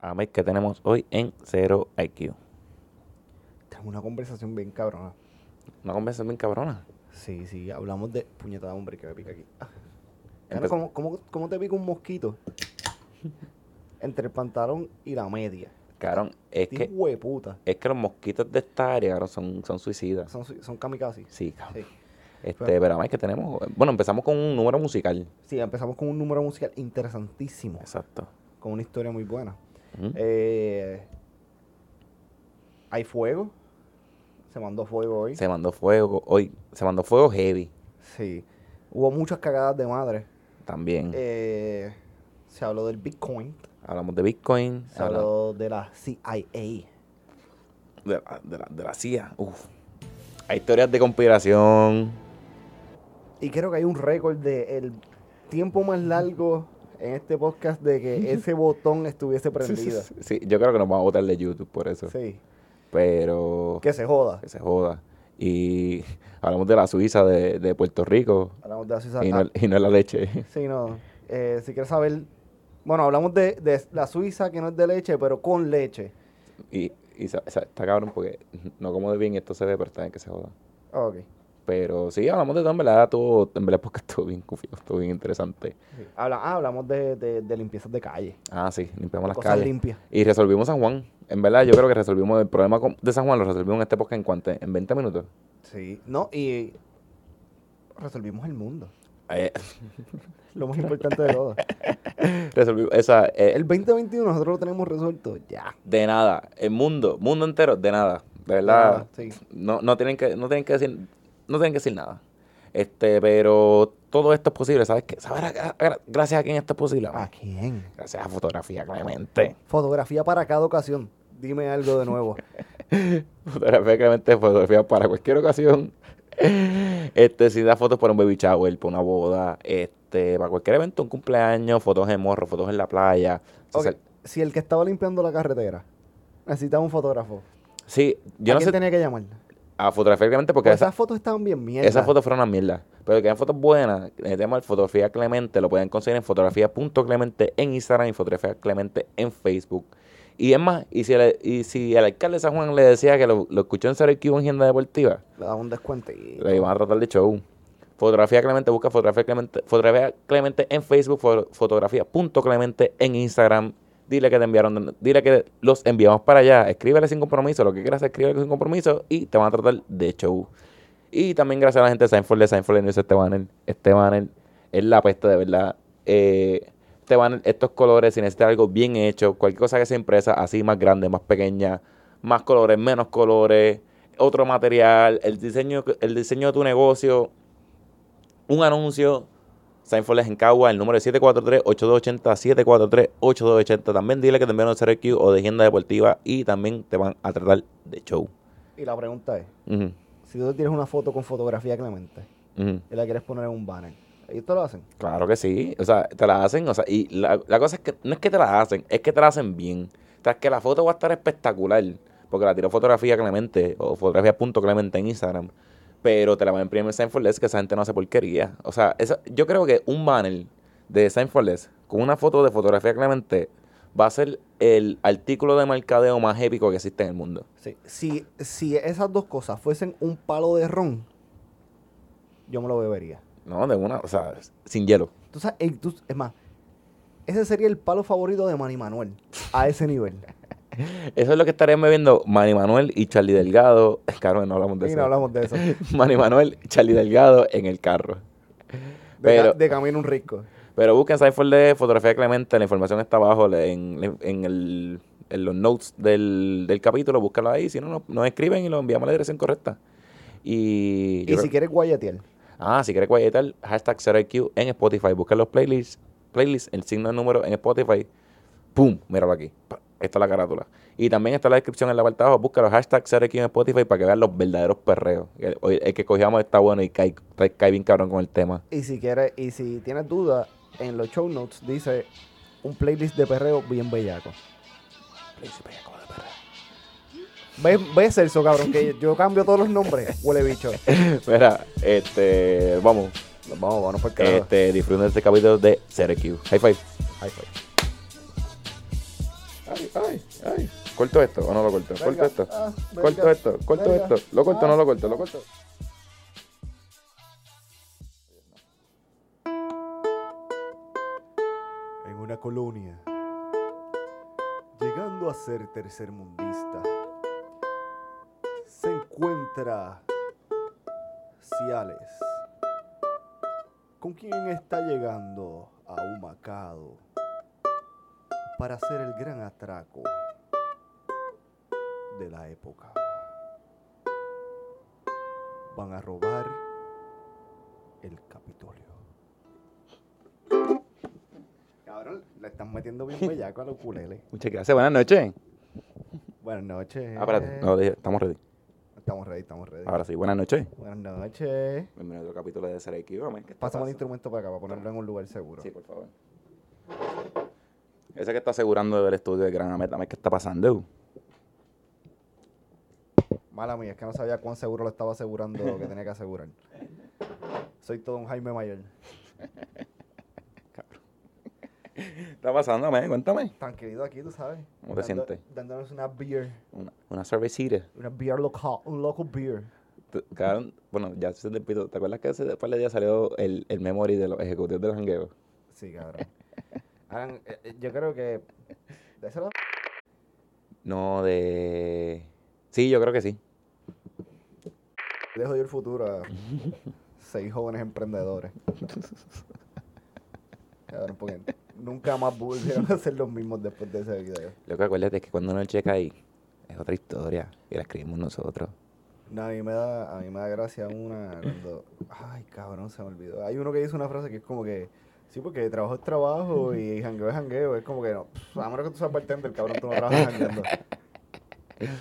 a ver qué tenemos hoy en Cero IQ. Tenemos una conversación bien cabrona. Una conversación bien cabrona. Sí, sí, hablamos de puñetada hombre que me pica aquí. Ah. ¿Cómo, cómo, cómo te pica un mosquito? Entre el pantalón y la media. Cabrón, es Este que, hueputa. es que los mosquitos de esta área, cabrón, son, son suicidas. Son, son kamikaze. Sí, cabrón. Sí. Este, Pero- pero que tenemos. Bueno, empezamos con un número musical. Sí, empezamos con un número musical interesantísimo. Exacto. Con una historia muy buena. Eh, hay fuego. Se mandó fuego hoy. Se mandó fuego hoy. Se mandó fuego heavy Sí. Hubo muchas cagadas de madre. también. Eh, se habló del Bitcoin. hablamos de Bitcoin. Se habló de la CIA. de la, de la, de la CIA. Uf. Hay historias de conspiración. Y creo que hay un récord de el tiempo más largo en este podcast de que ese botón estuviese prendido. sí, sí. yo creo que nos vamos a votar de YouTube por eso. Sí. Pero Que se joda. que se joda. Y hablamos de la Suiza de, de Puerto Rico. Hablamos de la Suiza. Y no, Ah, y no es la leche. sí, no. Eh, si quieres saber. Bueno, hablamos de, de la Suiza que no es de leche, pero con leche. Y, y está cabrón porque no como de bien esto se ve, pero está bien que se joda. Ok. Pero sí, hablamos de todo, en verdad, todo, en verdad, porque estuvo bien confiado, estuvo bien interesante. Sí. Habla, ah, hablamos de, de, de limpiezas de calle. Ah, sí, limpiamos las Cosas calles. limpias. Y resolvimos San Juan. En verdad, yo creo que resolvimos el problema con- de San Juan, lo resolvimos en este podcast en cuánto, en 20 minutos. Sí. No, y resolvimos el mundo. Eh, Lo más importante de todo. resolvimos, esa, eh, El 2021 nosotros lo tenemos resuelto ya. de nada, el mundo, mundo entero, de nada. De De verdad, nada, sí. no, no tienen que, no tienen que decir, no tienen que decir nada. Este, pero todo esto es posible, ¿sabes qué? ¿Sabes a- a- gracias a quién esto es posible? ¿A quién? Gracias a Fotografía Clemente. Fotografía para cada ocasión. Dime algo de nuevo. Fotografía Clemente, fotografía para cualquier ocasión. Este, si da fotos para un baby shower, para una boda, este, para cualquier evento, un cumpleaños, fotos en morro, fotos en la playa. Si el que estaba limpiando la carretera necesitaba un fotógrafo, Sí, yo ¿a no quién sé tenía que llamar? A Fotografía Clemente porque esa- esas fotos estaban bien mierda. esas fotos fueron una mierda. Pero que eran fotos buenas, el tema de Fotografía Clemente lo pueden conseguir en fotografía.clemente en Instagram y Fotografía Clemente en Facebook. Y es más, y si el, y si el alcalde de San Juan le decía que lo, lo escuchó en IQ en Agenda Deportiva, Le daba un descuento y... Le iban a tratar de show. Fotografía Clemente, busca Fotografía Clemente, Fotografía Clemente en Facebook, fo- fotografía.clemente en Instagram. Dile que te enviaron, dile que los enviamos para allá. Escríbele sin compromiso, lo que quieras escríbele sin compromiso y te van a tratar de show. Y también gracias a la gente de Seinfeld, de Seinfeld News, este banner, este banner es la peste de verdad. Eh, este banner, estos colores, si necesitas algo bien hecho, cualquier cosa que sea impresa, así más grande, más pequeña, más colores, menos colores, otro material, el diseño, el diseño de tu negocio, un anuncio. Seinfeld es en Cagua, el número es 743-8280, 743-8280. También dile que te enviaron de CRQ o de Agenda Deportiva y también te van a tratar de show. Y la pregunta es, si tú tienes una foto con fotografía Clemente y la quieres poner en un banner, ¿ellos te lo hacen? Claro que sí. O sea, te la hacen. O sea, y la, la cosa es que no es que te la hacen, es que te la hacen bien. O sea, es que la foto va a estar espectacular. Porque la tiró fotografía Clemente o fotografía.clemente en Instagram. Pero te la van a imprimir Seinfeld que esa gente no hace porquería. O sea, esa- yo creo que un banner de Seinfeld con una foto de fotografía Clemente va a ser el artículo de mercadeo más épico que existe en el mundo. Sí. Si, si esas dos cosas fuesen un palo de ron, yo me lo bebería. No, de una, o sea, sin hielo. Tú sabes, ey, tú- es más, ese sería el palo favorito de Manny Manuel, a ese nivel. Eso es lo que estarían bebiendo Manny Manuel y Charlie Delgado. Claro, no hablamos de Y eso. no hablamos de eso. Manny Manuel, Charlie Delgado en el carro. Pero, de camino un rico. pero busquen Cypher de Fotografía Clemente, la información está abajo en, en el- en los notes del, del capítulo, búscalo ahí, si no, no- nos escriben y lo enviamos a la dirección correcta. Y, Y si creo- quieres guayatear, ah, si quieres guayetar, hashtag 0IQ en Spotify, busca los playlists, playlists, el signo de número en Spotify, ¡pum! Míralo aquí, pa, esta es la carátula. Y también está la descripción en la parte de abajo, busca los hashtags 0IQ en Spotify para que vean los verdaderos perreos. El, el que cogíamos está bueno y cae, cae bien cabrón con el tema. y si quieres, y si tienes dudas, en los show notes dice un playlist de perreo bien bellaco. ¿Ves, ves Celso, cabrón? Que yo cambio todos los nombres. Huele bicho. Mira, este, vamos. Vamos, vamos por. Este, disfruten de este capítulo de CRQ. High five. High five. Ay, ay, ay. ¿Corto esto o no lo corto? ¿Corto esto? ah, ¿Corto esto? ¿Corto venga. esto? ¿Lo corto o no lo corto? ¿Lo corto? en una colonia, llegando a ser tercermundista, se encuentra Ciales, con quien está llegando a un macado para hacer el gran atraco de la época. Van a robar el Capitolio. Cabrón, le están metiendo bien bellaco a los ukulele. Muchas gracias. Buenas noches. Buenas noches. Ah, espérate. No, dije, estamos ready. Estamos ready, estamos ready. Ahora sí, buenas noches. Buenas noches. Bienvenido a otro capítulo de Ser Dígame, ¿qué está Pásame el pasando? instrumento para acá, para ponerlo en un lugar seguro. Sí, por favor. Ese que está asegurando del estudio de Gran Amet, ¿qué está pasando? Mala mía, es que no sabía cuán seguro lo estaba asegurando lo que tenía que asegurar. Soy todo un Jaime Mayor. ¿Qué está pasando, man? Cuéntame. Tranquilito aquí, tú sabes. ¿Cómo te Dando- sientes? Dándonos una beer. Una, una cervecita. Una beer local, un local beer. Tú- cabrón, bueno, ya se te pito. ¿Te acuerdas que hace par de días salió el, el memory de los ejecutivos de los jangueos? Sí, cabrón. Hagan- eh, eh, yo creo que... ¿De lado? No, de... Sí, yo creo que sí. Dejo yo el futuro a seis jóvenes emprendedores. Cabrón, porque nunca más volvieron a ser los mismos después de ese video. Lo que acuérdate es que cuando uno checa ahí, es otra historia. Y la escribimos nosotros. No, a mí me da, a mí me da gracia una cuando, ay cabrón, se me olvidó. Hay uno que dice una frase que es como que, sí, porque trabajo es trabajo y jangueo es jangueo. Es como que no, pff, a menos que tú seas bartender, cabrón, tú no trabajas jangueando.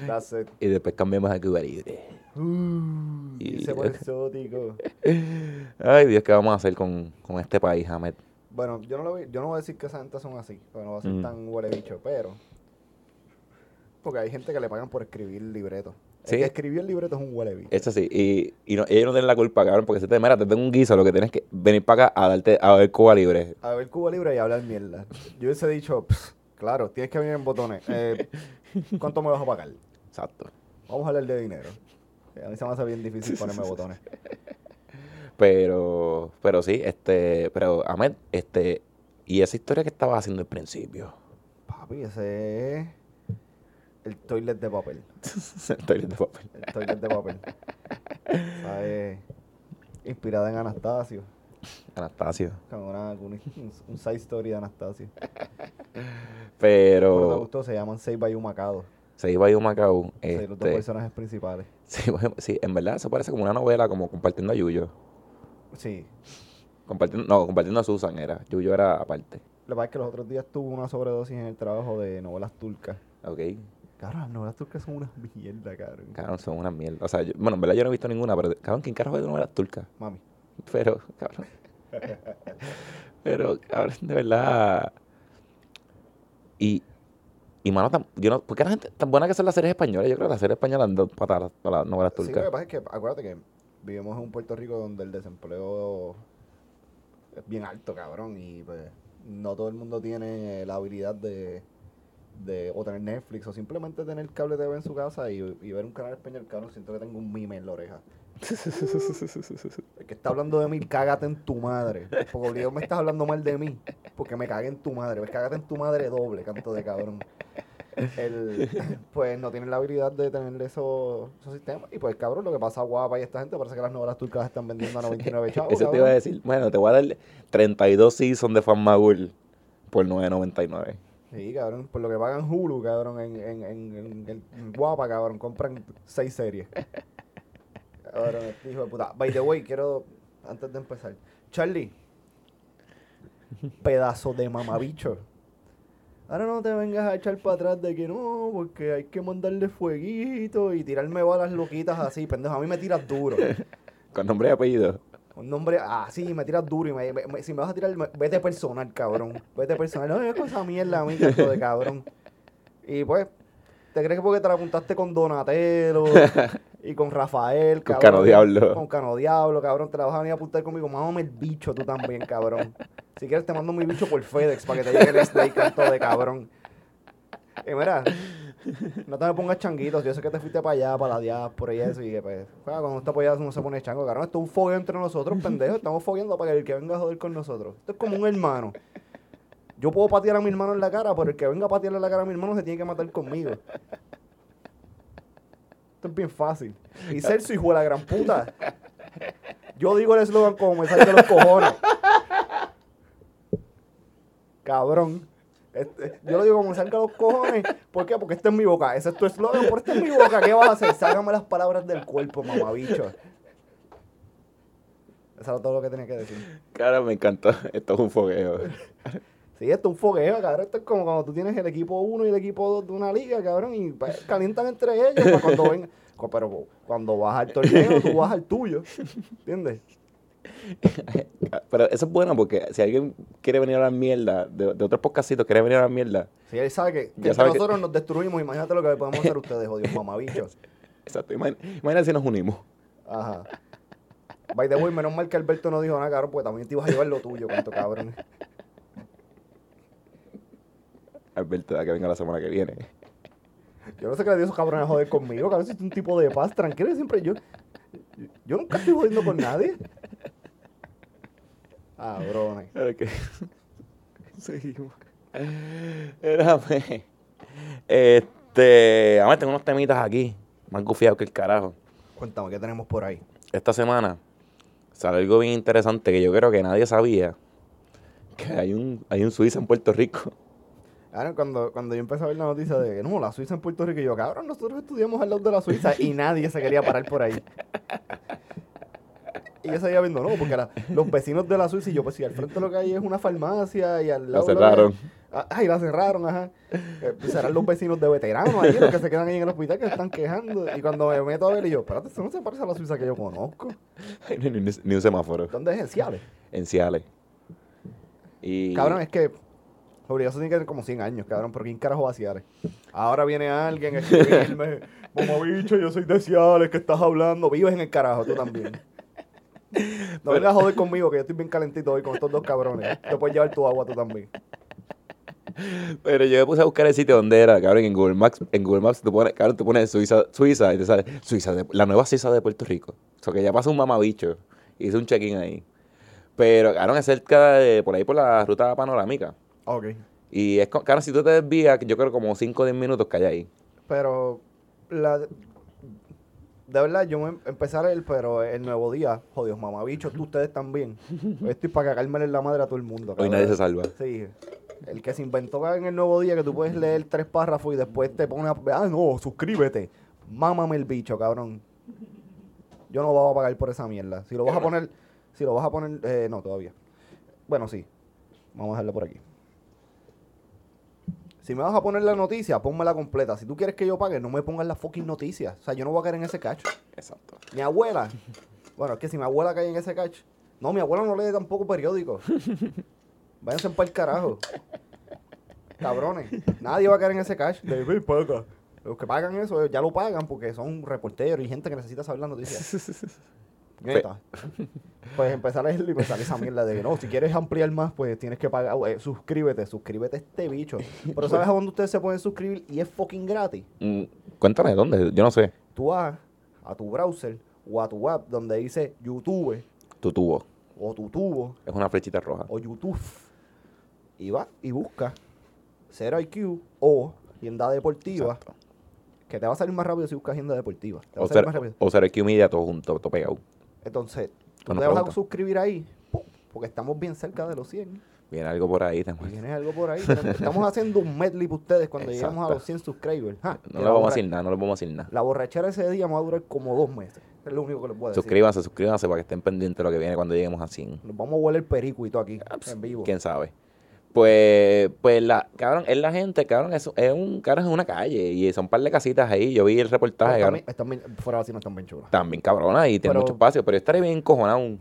That's it. Y después cambiamos a Cuba Libre. Uh, y se pone exótico. Ay, Dios, ¿qué vamos a hacer con, con este país, Ahmed? Bueno, yo no, lo voy, yo no voy a decir que esa gente son así, porque no va a ser Mm. tan huele bicho, pero. Porque hay gente que le pagan por escribir libretos. El Sí. que escribió el libreto es un huele. Eso sí, y, y no, ellos no tienen la culpa, cabrón, porque si te mira, te tengo un guiso, lo que tienes que venir para acá a darte a ver Cuba Libre. A ver Cuba Libre y hablar mierda. Yo hubiese dicho, "Pff, claro, tienes que venir en botones. Eh, ¿Cuánto me vas a pagar? Exacto. Vamos a hablar de dinero. Eh, A mí se me hace bien difícil ponerme botones. Pero, pero sí, este, pero Ahmed, este, y esa historia que estabas haciendo al principio. Papi, ese es el toilet de papel. El toilet de papel. El toilet de papel. ¿Sabes? Inspirada en Anastasio. Anastasio. Con una, un, un side story de Anastasio. Pero Pero me gustó, se llaman Save by Humacado. se iba a ir a Macao. Sí, los dos Este, personajes principales. sí, sí, en verdad eso parece como una novela, como compartiendo a Yuyo. Sí. Compartiendo, no, compartiendo a Susan era. Yuyo era aparte. Lo que pasa es que los otros días tuve una sobredosis en el trabajo de novelas turcas. Ok. Cabrón, las novelas turcas son una mierda, cabrón. Cabrón, son una mierda. O sea, yo- bueno, en verdad yo no he visto ninguna, pero cabrón, ¿quién carajo ve novelas turcas? Mami. Pero, cabrón. Pero, cabrón, de verdad. Y, y mano, tan- yo no, ¿por qué la gente tan buena que son las series españolas? Yo creo que las series españolas dan dos patadas para las novelas Sí, lo que turcas. pasa es que, acuérdate que vivimos en un Puerto Rico donde el desempleo es bien alto, cabrón, y pues no todo el mundo tiene la habilidad de, de o tener Netflix o simplemente tener cable TV en su casa y, y ver un canal español, cabrón, siento que tengo un mime en la oreja. El que está hablando de mí, cágate en tu madre. Porque obligado me estás hablando mal de mí. Porque me cagué en tu madre. Pues cágate en tu madre doble, canto de cabrón. El, pues no tienen la habilidad de tener esos, esos sistemas. Y pues cabrón, lo que pasa guapa y esta gente parece que las novelas turcas están vendiendo a 99 chavos. Eso te iba a decir. Bueno, te voy a dar 32 seasons de Fanmagul por 9.99. Sí, cabrón, por lo que pagan Hulu, cabrón, en, en, en, en- guapa, cabrón, compran seis series. Cabrón, este hijo de puta. By the way, quiero, antes de empezar, Charlie, pedazo de mamabicho. Ahora no te vengas a echar para atrás de que no, porque hay que mandarle fueguito y tirarme balas loquitas así, pendejo. A mí me tiras duro. Con nombre y apellido. Un nombre, ah, sí, me tiras duro y me, me- me- si me vas a tirar, vete personal, cabrón. Vete personal. No, es cosa mierda a mí, canto de cabrón. Y pues, ¿te crees que porque te la apuntaste con Donatello y con Rafael, Con cabrón? Cano Diablo. Con Cano Diablo, cabrón. Te la vas a venir a apuntar conmigo. Mámame el bicho tú también, cabrón. Si quieres te mando mi bicho por FedEx para que te llegue el Snake canto de cabrón. Y mira, no te me pongas changuitos. Yo sé que te fuiste para allá, para la diáspora y eso. Y que, pues, juega, cuando está allá uno se pone chango. Cabrón, esto es un fogueo entre nosotros, pendejo. Estamos fogueando para que el que venga a joder con nosotros. Esto es como un hermano. Yo puedo patear a mi hermano en la cara, pero el que venga a patearle la cara a mi hermano se tiene que matar conmigo. Esto es bien fácil. Y ser su hijo de la gran puta. Yo digo el eslogan como me salga los cojones. Cabrón. Este, yo lo digo como salga los cojones. ¿Por qué? Porque esta es mi boca. Ese es tu eslogan, por esta es mi boca. ¿Qué vas a hacer? Sácame las palabras del cuerpo, mamabicho. Eso era todo lo que tenía que decir. Cara, me encantó. Esto es un fogueo. Sí, esto es un fogueo, cabrón. Esto es como cuando tú tienes el equipo 1 y el equipo 2 de una liga, cabrón, y pues, calientan entre ellos para cuando ven. cu- Pero cuando vas al torneo, tú vas al tuyo. ¿Entiendes? Pero eso es bueno porque si alguien quiere venir a hablar mierda, de, de otros podcastitos quiere venir a hablar mierda, Si él sabe que, que nosotros nos destruimos, imagínate lo que podemos hacer ustedes, jodidos mamabichos. exacto, imagina si nos unimos. Ajá. By the way, menos mal que Alberto no dijo nada, cabrón, porque también te ibas a llevar lo tuyo, cuánto cabrón. Alberto, da que venga la semana que viene. Yo no sé qué le dio esos cabrones a joder conmigo, cabrón, si es un tipo de paz, tranquilo, siempre yo. Yo nunca estoy jodiendo con nadie. Cabrones. Claro que seguimos. Espérame. Este, a ver, tengo unos temitas aquí, más gufiados que el carajo. Cuéntame, ¿qué tenemos por ahí? Esta semana sale algo bien interesante que yo creo que nadie sabía. Que hay un, hay un Suiza en Puerto Rico. Ahora, cuando, cuando yo empecé a ver la noticia de que no, la Suiza en Puerto Rico, y yo, cabrón, nosotros estudiamos al lado de la Suiza y nadie se quería parar por ahí. Y yo seguía viendo, no, porque la- los vecinos de la Suiza, y yo, pues si al frente lo que hay es una farmacia y al La lado. que- cerraron. Ah, Ay, la cerraron, ajá. Eh, pues serán los vecinos de veteranos ahí, los que se quedan ahí en el hospital que se están quejando. Y cuando me meto a ver, y yo, espérate, eso no se parece a la Suiza que yo conozco. ni, ni- ni un semáforo. ¿Dónde es el Ciales? En Ciales. Y Cabrón, es que Obligado tiene que tener como 100 años, cabrón. ¿Por quién carajo va a Ciales? Ahora viene alguien a escribirme. Como bicho, yo soy de Ciales, que estás hablando? Vives en el carajo, tú también. No vengas a joder conmigo, que yo estoy bien calentito hoy con estos dos cabrones. Te puedes llevar tu agua tú también. Pero yo me puse a buscar el sitio donde era, cabrón, en Google Maps, en Google Maps tú pones, cabrón, tú pones Suiza, Suiza y te sale Suiza, de- la nueva Suiza de Puerto Rico. O sea, que ya pasó un mamabicho. Hice un check-in ahí. Pero, cabrón, es cerca de, por ahí por la ruta panorámica. Ok. Y es, cabrón, si tú te desvías, yo creo como 5 o 10 minutos que hay ahí. Pero, la, de verdad, yo me empecé a leer, pero el nuevo día, jodidos mamabichos, tú ustedes también. Estoy para cagarme en la madre a todo el mundo. Hoy nadie se salva. Sí. El que se inventó en el nuevo día que tú puedes leer tres párrafos y después te pone a... Ah, no, suscríbete. Mámame el bicho, cabrón. Yo no voy a pagar por esa mierda. Si lo vas a poner... Si lo vas a poner... eh, no, todavía. Bueno, sí. Vamos a dejarlo por aquí. Si me vas a poner la noticia, pónmela completa. Si tú quieres que yo pague, no me pongas las fucking noticias. O sea, yo no voy a caer en ese cacho. Exacto. Mi abuela. Bueno, es que si mi abuela cae en ese catch. No, mi abuela no lee tampoco periódico. Váyanse para el carajo. Cabrones. Nadie va a caer en ese catch. De "Ven, paga". Los que pagan eso ya lo pagan porque son reporteros y gente que necesita saber las noticias. Neta. Pues empezar a leerlo y me sale esa mierda de que no, si quieres ampliar más, pues tienes que pagar. Eh, suscríbete, suscríbete a este bicho. Pero ¿sabes a dónde ustedes se pueden suscribir? Y es fucking gratis. Mm, cuéntame, ¿dónde? Yo no sé. Tú vas a tu browser o a tu app donde dice YouTube Tu tubo. o tu tubo Es una flechita roja. o YouTube y va y busca Cero IQ o Agenda Deportiva Exacto. que te va a salir más rápido si buscas Agenda Deportiva. Te va O a salir ser, más rápido. o ser Q Media todo junto, todo pegado. Entonces, tú Buena te vas a suscribir ahí ¡pum! porque estamos bien cerca de los 100. Viene algo por ahí. Y tienes algo por ahí. Estamos haciendo un medley para ustedes cuando lleguemos a los 100 subscribers. Ja, No le vamos a decir nada, no le vamos a decir nada. La borrachera ese día me va a durar como dos meses. Es lo único que les puedo decir. Suscríbanse, suscríbanse para que estén pendientes de lo que viene cuando lleguemos a 100. Nos vamos a huele el perico y todo aquí, Ah, pues, en vivo. ¿Quién sabe? Pues, pues la, cabrón, es la gente, cabrón, es, es un, cabrón, es una calle y son un par de casitas ahí. Yo vi el reportaje, Están cabrón, bien- están bien- fuera así no están bien chulas. también cabrona y tiene Pero- mucho espacio, pero yo estaría bien encojonado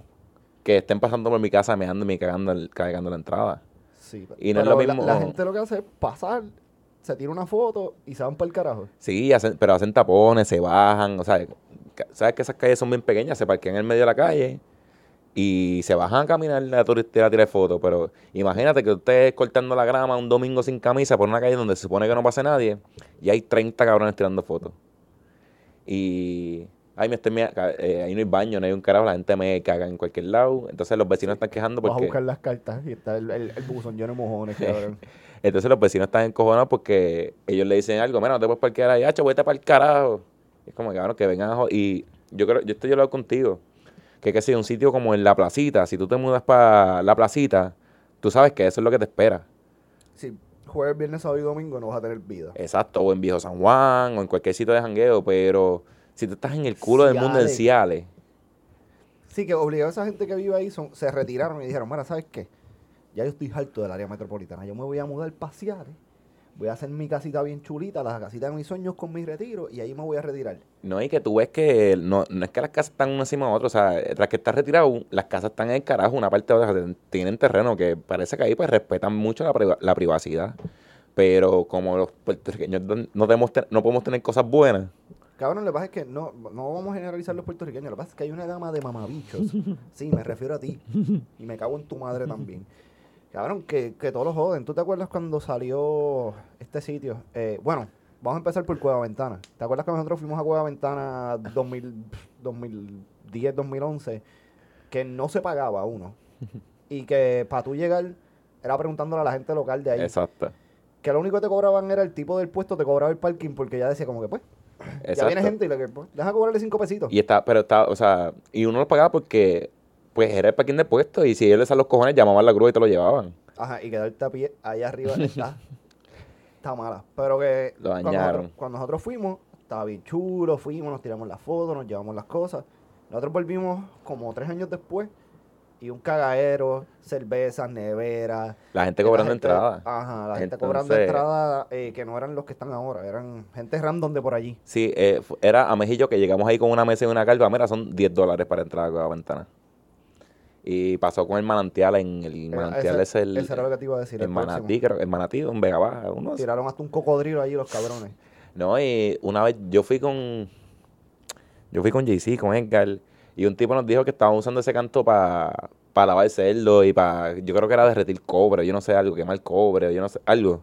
que estén pasando por mi casa meando y cagando, el- cagando la entrada. Sí, Y no es pero lo la- mismo- La, gente lo que hace es pasar, se tira una foto y se van para el carajo. Sí, hacen, pero hacen tapones, se bajan, o sea, sabes que esas calles son bien pequeñas, se parquean en el medio de la calle y se bajan a caminar a turistear a tirar fotos. Pero imagínate que usted cortando la grama un domingo sin camisa por una calle donde se supone que no pase nadie y hay 30 cabrones tirando fotos. Y ay, me estoy eh, ahí no hay baño, no hay un carajo, la gente me caga en cualquier lado. Entonces los vecinos están quejando Vas a porque buscar las cartas y está el, el, el buzón lleno de mojones, cabrón. entonces los vecinos están encojonados porque ellos le dicen algo, mira, no te puedes parquear ahí, hacho, vete para el carajo. Es como cabrón que vengan a y yo creo, yo estoy hablando contigo, que que si un sitio como en la placita, si tú te mudas para la placita, tú sabes que eso es lo que te espera. Si jueves, viernes, sábado y domingo no vas a tener vida. Exacto, o en Viejo San Juan, o en cualquier sitio de jangueo, pero si tú estás en el culo del mundo en Ciales. Sí, que obligó a esa gente que vive ahí, son, se retiraron y dijeron, mira, ¿sabes qué? Ya yo estoy harto del área metropolitana. Yo me voy a mudar para Ciales. Voy a hacer mi casita bien chulita, la casita de mis sueños con mi retiro, y ahí me voy a retirar. no, y que tú ves que no, no es que las casas están una encima de otra, o sea, tras que estás retirado, las casas están en el carajo, una parte de otra, tienen terreno que parece que ahí pues respetan mucho la, priva- la privacidad. Pero como los puertorriqueños no, tenemos te- no podemos tener cosas buenas, Cabrón, lo que pasa es que no, no vamos a generalizar los puertorriqueños. Lo que pasa es que hay una gama de mamabichos. Sí, me refiero a ti. Y me cago en tu madre también. Cabrón, que, que todos los joden. ¿Tú te acuerdas cuando salió este sitio? Eh, bueno, vamos a empezar por Cueva Ventana. ¿Te acuerdas que nosotros fuimos a Cueva Ventana 2000, 2010, 2011? Que no se pagaba uno. Y que para tú llegar era preguntándole a la gente local de ahí. exacto. Que lo único que te cobraban era el tipo del puesto, te cobraba el parking porque ya decía como que pues, ya viene gente y le que, pues, deja cobrarle cinco pesitos. Y está, pero está, o sea, y uno lo pagaba porque pues era el parking de puesto y si ellos les salen los cojones llamaban a la grúa y te lo llevaban. Ajá, y quedarte a pie allá arriba está, está mala. Pero que Lo cuando dañaron. nosotros, cuando nosotros fuimos, estaba bien chulo, fuimos, nos tiramos las fotos, nos llevamos las cosas. Nosotros volvimos como tres años después y un cagadero, cervezas, neveras. La gente cobrando gente- entrada. Ajá, la gente cobrando Entonces- entrada eh, que no eran los que están ahora, eran gente random de por allí. Sí, eh, era a Mejillo que llegamos ahí con una mesa y una carga. Mira, son 10 dólares para entrar a la ventana. Y pasó con el manantial en el manantial ese- es el, ese era lo que te iba a decir. el el manatí, creo, el manatí, un Vega Baja, uno así. Tiraron hasta un cocodrilo allí los cabrones. No, y una vez yo fui con yo fui con JC, con Edgar, y un tipo nos dijo que estaban usando ese canto para lavar cerdo y para, yo creo que era derretir cobre, yo no sé, algo, quemar cobre, yo no sé, algo.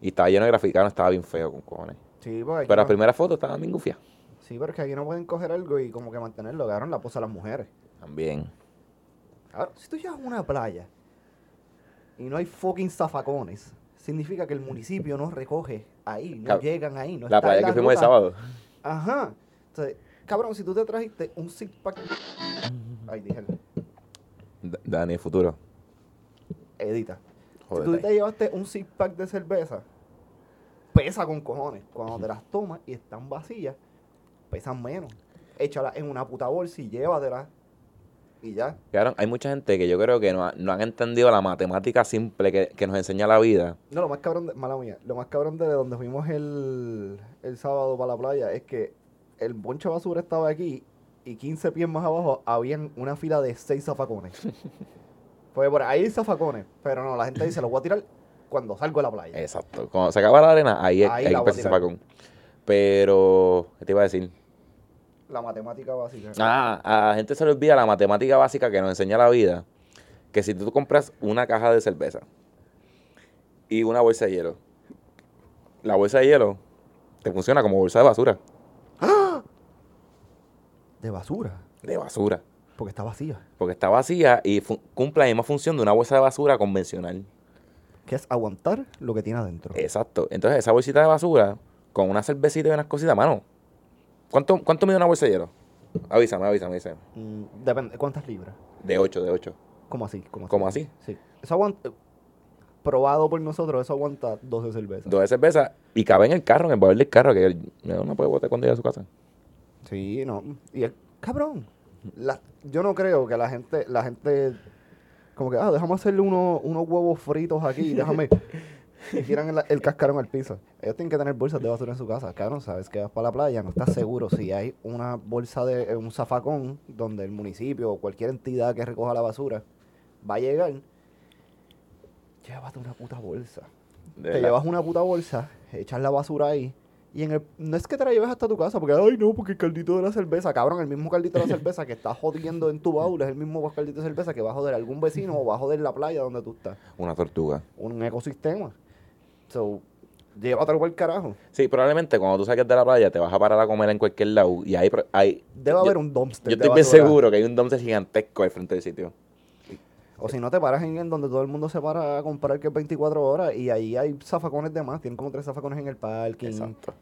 Y estaba lleno de graficanos, estaba bien feo con cojones. Sí, porque aquí Pero las no- primeras fotos estaban bien gufiadas. Sí, pero es que aquí no pueden coger algo y como que mantenerlo. Agarran la posa a las mujeres. También. Ahora, si tú llegas a una playa y no hay fucking zafacones, significa que el municipio no recoge ahí, no Cab- llegan ahí. No La playa que fuimos el sábado. Ajá. Entonces, cabrón, si tú te trajiste un six pack. Ay, dije, Dani, el futuro. edita. Si tú te llevaste un six pack de cerveza, pesa con cojones. Cuando te las tomas y están vacías, pesan menos. Échalas en una puta bolsa y llévatelas. Y ya. Cabrón, hay mucha gente que yo creo que no, ha- no han entendido la matemática simple que, que nos enseña la vida. No, lo más cabrón, de, mala mía, lo más cabrón de donde fuimos el, el sábado para la playa es que el bonche de basura estaba aquí y 15 pies más abajo habían una fila de 6 zafacones. pues por ahí hay zafacones, pero no, la gente dice, lo voy a tirar cuando salgo de la playa. Exacto. Cuando se acaba la arena, ahí, Ahí hay la a empezar tirar. con. Pero, ¿qué te iba a decir? La matemática básica. Ah, a la gente se le olvida la matemática básica que nos enseña la vida. Que si tú compras una caja de cerveza y una bolsa de hielo, la bolsa de hielo te funciona como bolsa de basura. De basura, De basura. porque está vacía. Porque está vacía y cumple la misma función de una bolsa de basura convencional. Que es aguantar lo que tiene adentro. Exacto. Entonces, esa bolsita de basura, con una cervecita y unas cositas, mano. ¿Cuánto, cuánto mide una bolsa de hielo? Avísame, avísame, avísame. Mm, depende, ¿cuántas libras? De 8, de 8. ¿Cómo así? ¿Cómo así? ¿Cómo así? Sí. Eso aguanta, probado por nosotros, eso aguanta 12 cervezas. Dos de cerveza y cabe en el carro, en el baúl del carro, que él- uno puede botar cuando llega a su casa. Sí, no. Y el cabrón. La, yo no creo que la gente, la gente, como que, ah, déjame hacerle uno- unos huevos fritos aquí, déjame. Y tiran el, el cascarón al piso. Ellos tienen que tener bolsas de basura en su casa. Cabrón, sabes que vas para la playa, no estás seguro si hay una bolsa de eh, un zafacón donde el municipio o cualquier entidad que recoja la basura va a llegar. Llévate una puta bolsa. De Te llevas una puta bolsa, echas la basura ahí Y en el, no es que te la lleves hasta tu casa, porque, ay, no, porque el caldito de la cerveza, cabrón, el mismo caldito de la cerveza que está jodiendo en tu baúl es el mismo caldito de cerveza que va a joder a algún vecino o va a joder la playa donde tú estás. Una tortuga. Un ecosistema. So, llévatelo por el carajo. Sí, probablemente cuando tú saques de la playa te vas a parar a comer en cualquier lado y ahí hay... Debe haber un dumpster. Yo estoy bien seguro que hay un dumpster gigantesco al frente del sitio. O si no te paras en, en donde todo el mundo se para a comprar que es 24 horas y ahí hay zafacones de más. Tienen como tres zafacones en el parking. Exacto.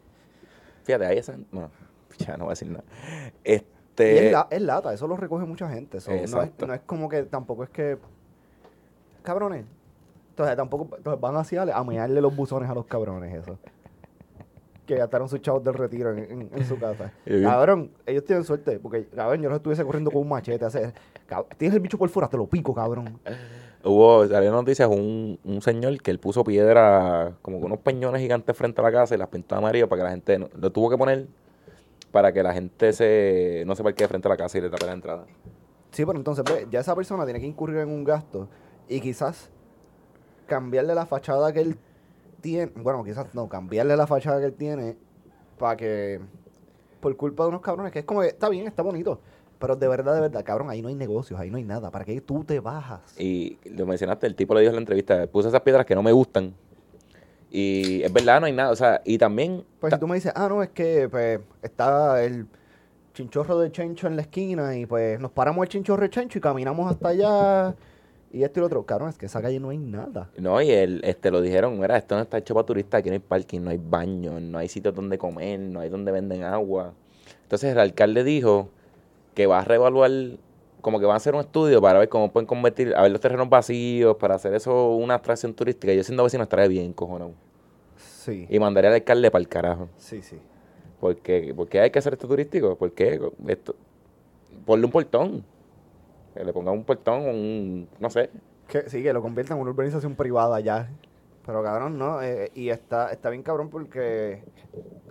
Fíjate, ahí esa... No, ya no voy a decir nada. Y es, Este... la- es lata, eso lo recoge mucha gente. so, no, es, Exacto. no es como que tampoco es que. Cabrones. Entonces tampoco entonces van hacia a mearle los buzones a los cabrones, eso. Que gastaron sus chavos del retiro en, en- en su casa. Cabrón, ellos tienen suerte, porque cabrón, yo los estuviese corriendo con un machete. Hace, cab- tienes el bicho por fuera, te lo pico, cabrón. Hubo, salió noticias, un, un señor que él puso piedra, como con unos peñones gigantes frente a la casa y las pintó amarillo para que la gente, no- lo tuvo que poner para que la gente se, no se parquee frente a la casa y le tape la entrada. Sí, pero entonces ya esa persona tiene que incurrir en un gasto y quizás cambiarle la fachada que él tiene, bueno, quizás no, cambiarle la fachada que él tiene para que, por culpa de unos cabrones, que es como que está bien, está bonito, pero de verdad, de verdad, cabrón, ahí no hay negocios, ahí no hay nada, ¿para qué tú te bajas? Y lo mencionaste, el tipo le dijo en la entrevista, puse esas piedras que no me gustan. Y es verdad, no hay nada, o sea, y también... Pues si tú me dices, ah, no, es que pues, está el chinchorro de Chencho en la esquina y pues nos paramos el chinchorro de Chencho y caminamos hasta allá y esto y lo otro, cabrón, es que esa calle no hay nada. No, y él, este, lo dijeron, mira, esto no está hecho para turistas, aquí no hay parking, no hay baño, no hay sitios donde comer, no hay donde venden agua. Entonces el alcalde dijo que va a reevaluar, como que va a hacer un estudio para ver cómo pueden convertir, a ver los terrenos vacíos, para hacer eso una atracción turística. Yo siendo vecino estaría bien, cojonado. Sí, Y mandaría al alcalde para el carajo. sí, sí. Porque, ¿Por qué hay que hacer esto turístico? ¿Por qué? Esto, ponle un portón. Que le ponga un portón, un, no sé. Que, sí, que lo conviertan en una urbanización privada ya. Pero cabrón, no. eh, y está, está bien cabrón porque,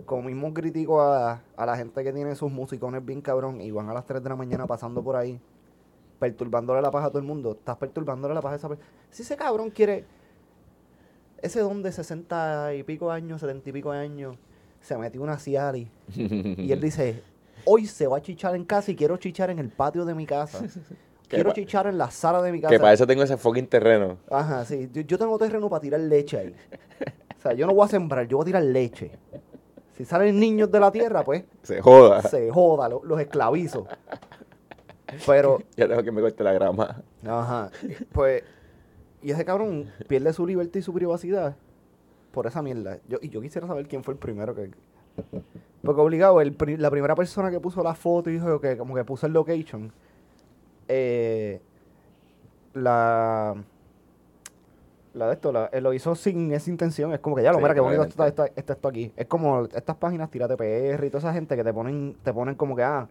como mismo critico a, a la gente que tiene sus musicones bien cabrón y van a las 3 de la mañana pasando por ahí, perturbándole la paz a todo el mundo. Estás perturbándole la paz a esa persona. Si ese cabrón quiere. Ese don de 60 y pico años, 70 y pico años, se metió una Ciari y él dice: Hoy se va a chichar en casa y quiero chichar en el patio de mi casa. Quiero pa- chichar en la sala de mi casa. Que para eso tengo ese fucking terreno. Ajá, sí. Yo, yo tengo terreno para tirar leche ahí. O sea, yo no voy a sembrar, yo voy a tirar leche. Si salen niños de la tierra, pues Se joda. se joda, lo- los esclavizo. Pero, Ya tengo que me corte la grama. ajá, pues, y ese cabrón pierde su libertad y su privacidad por esa mierda. Yo, y yo quisiera saber quién fue el primero que... Porque obligado, el, pri- la primera persona que puso la foto y dijo que como que puso el location, eh, la... La de esto, la- él lo hizo sin esa intención. Es como que ya lo, Sí, mira, qué bonito está, obviamente. está- está esto aquí. Es como estas páginas, Tírate PR y toda esa gente que te ponen, te ponen como que, ah,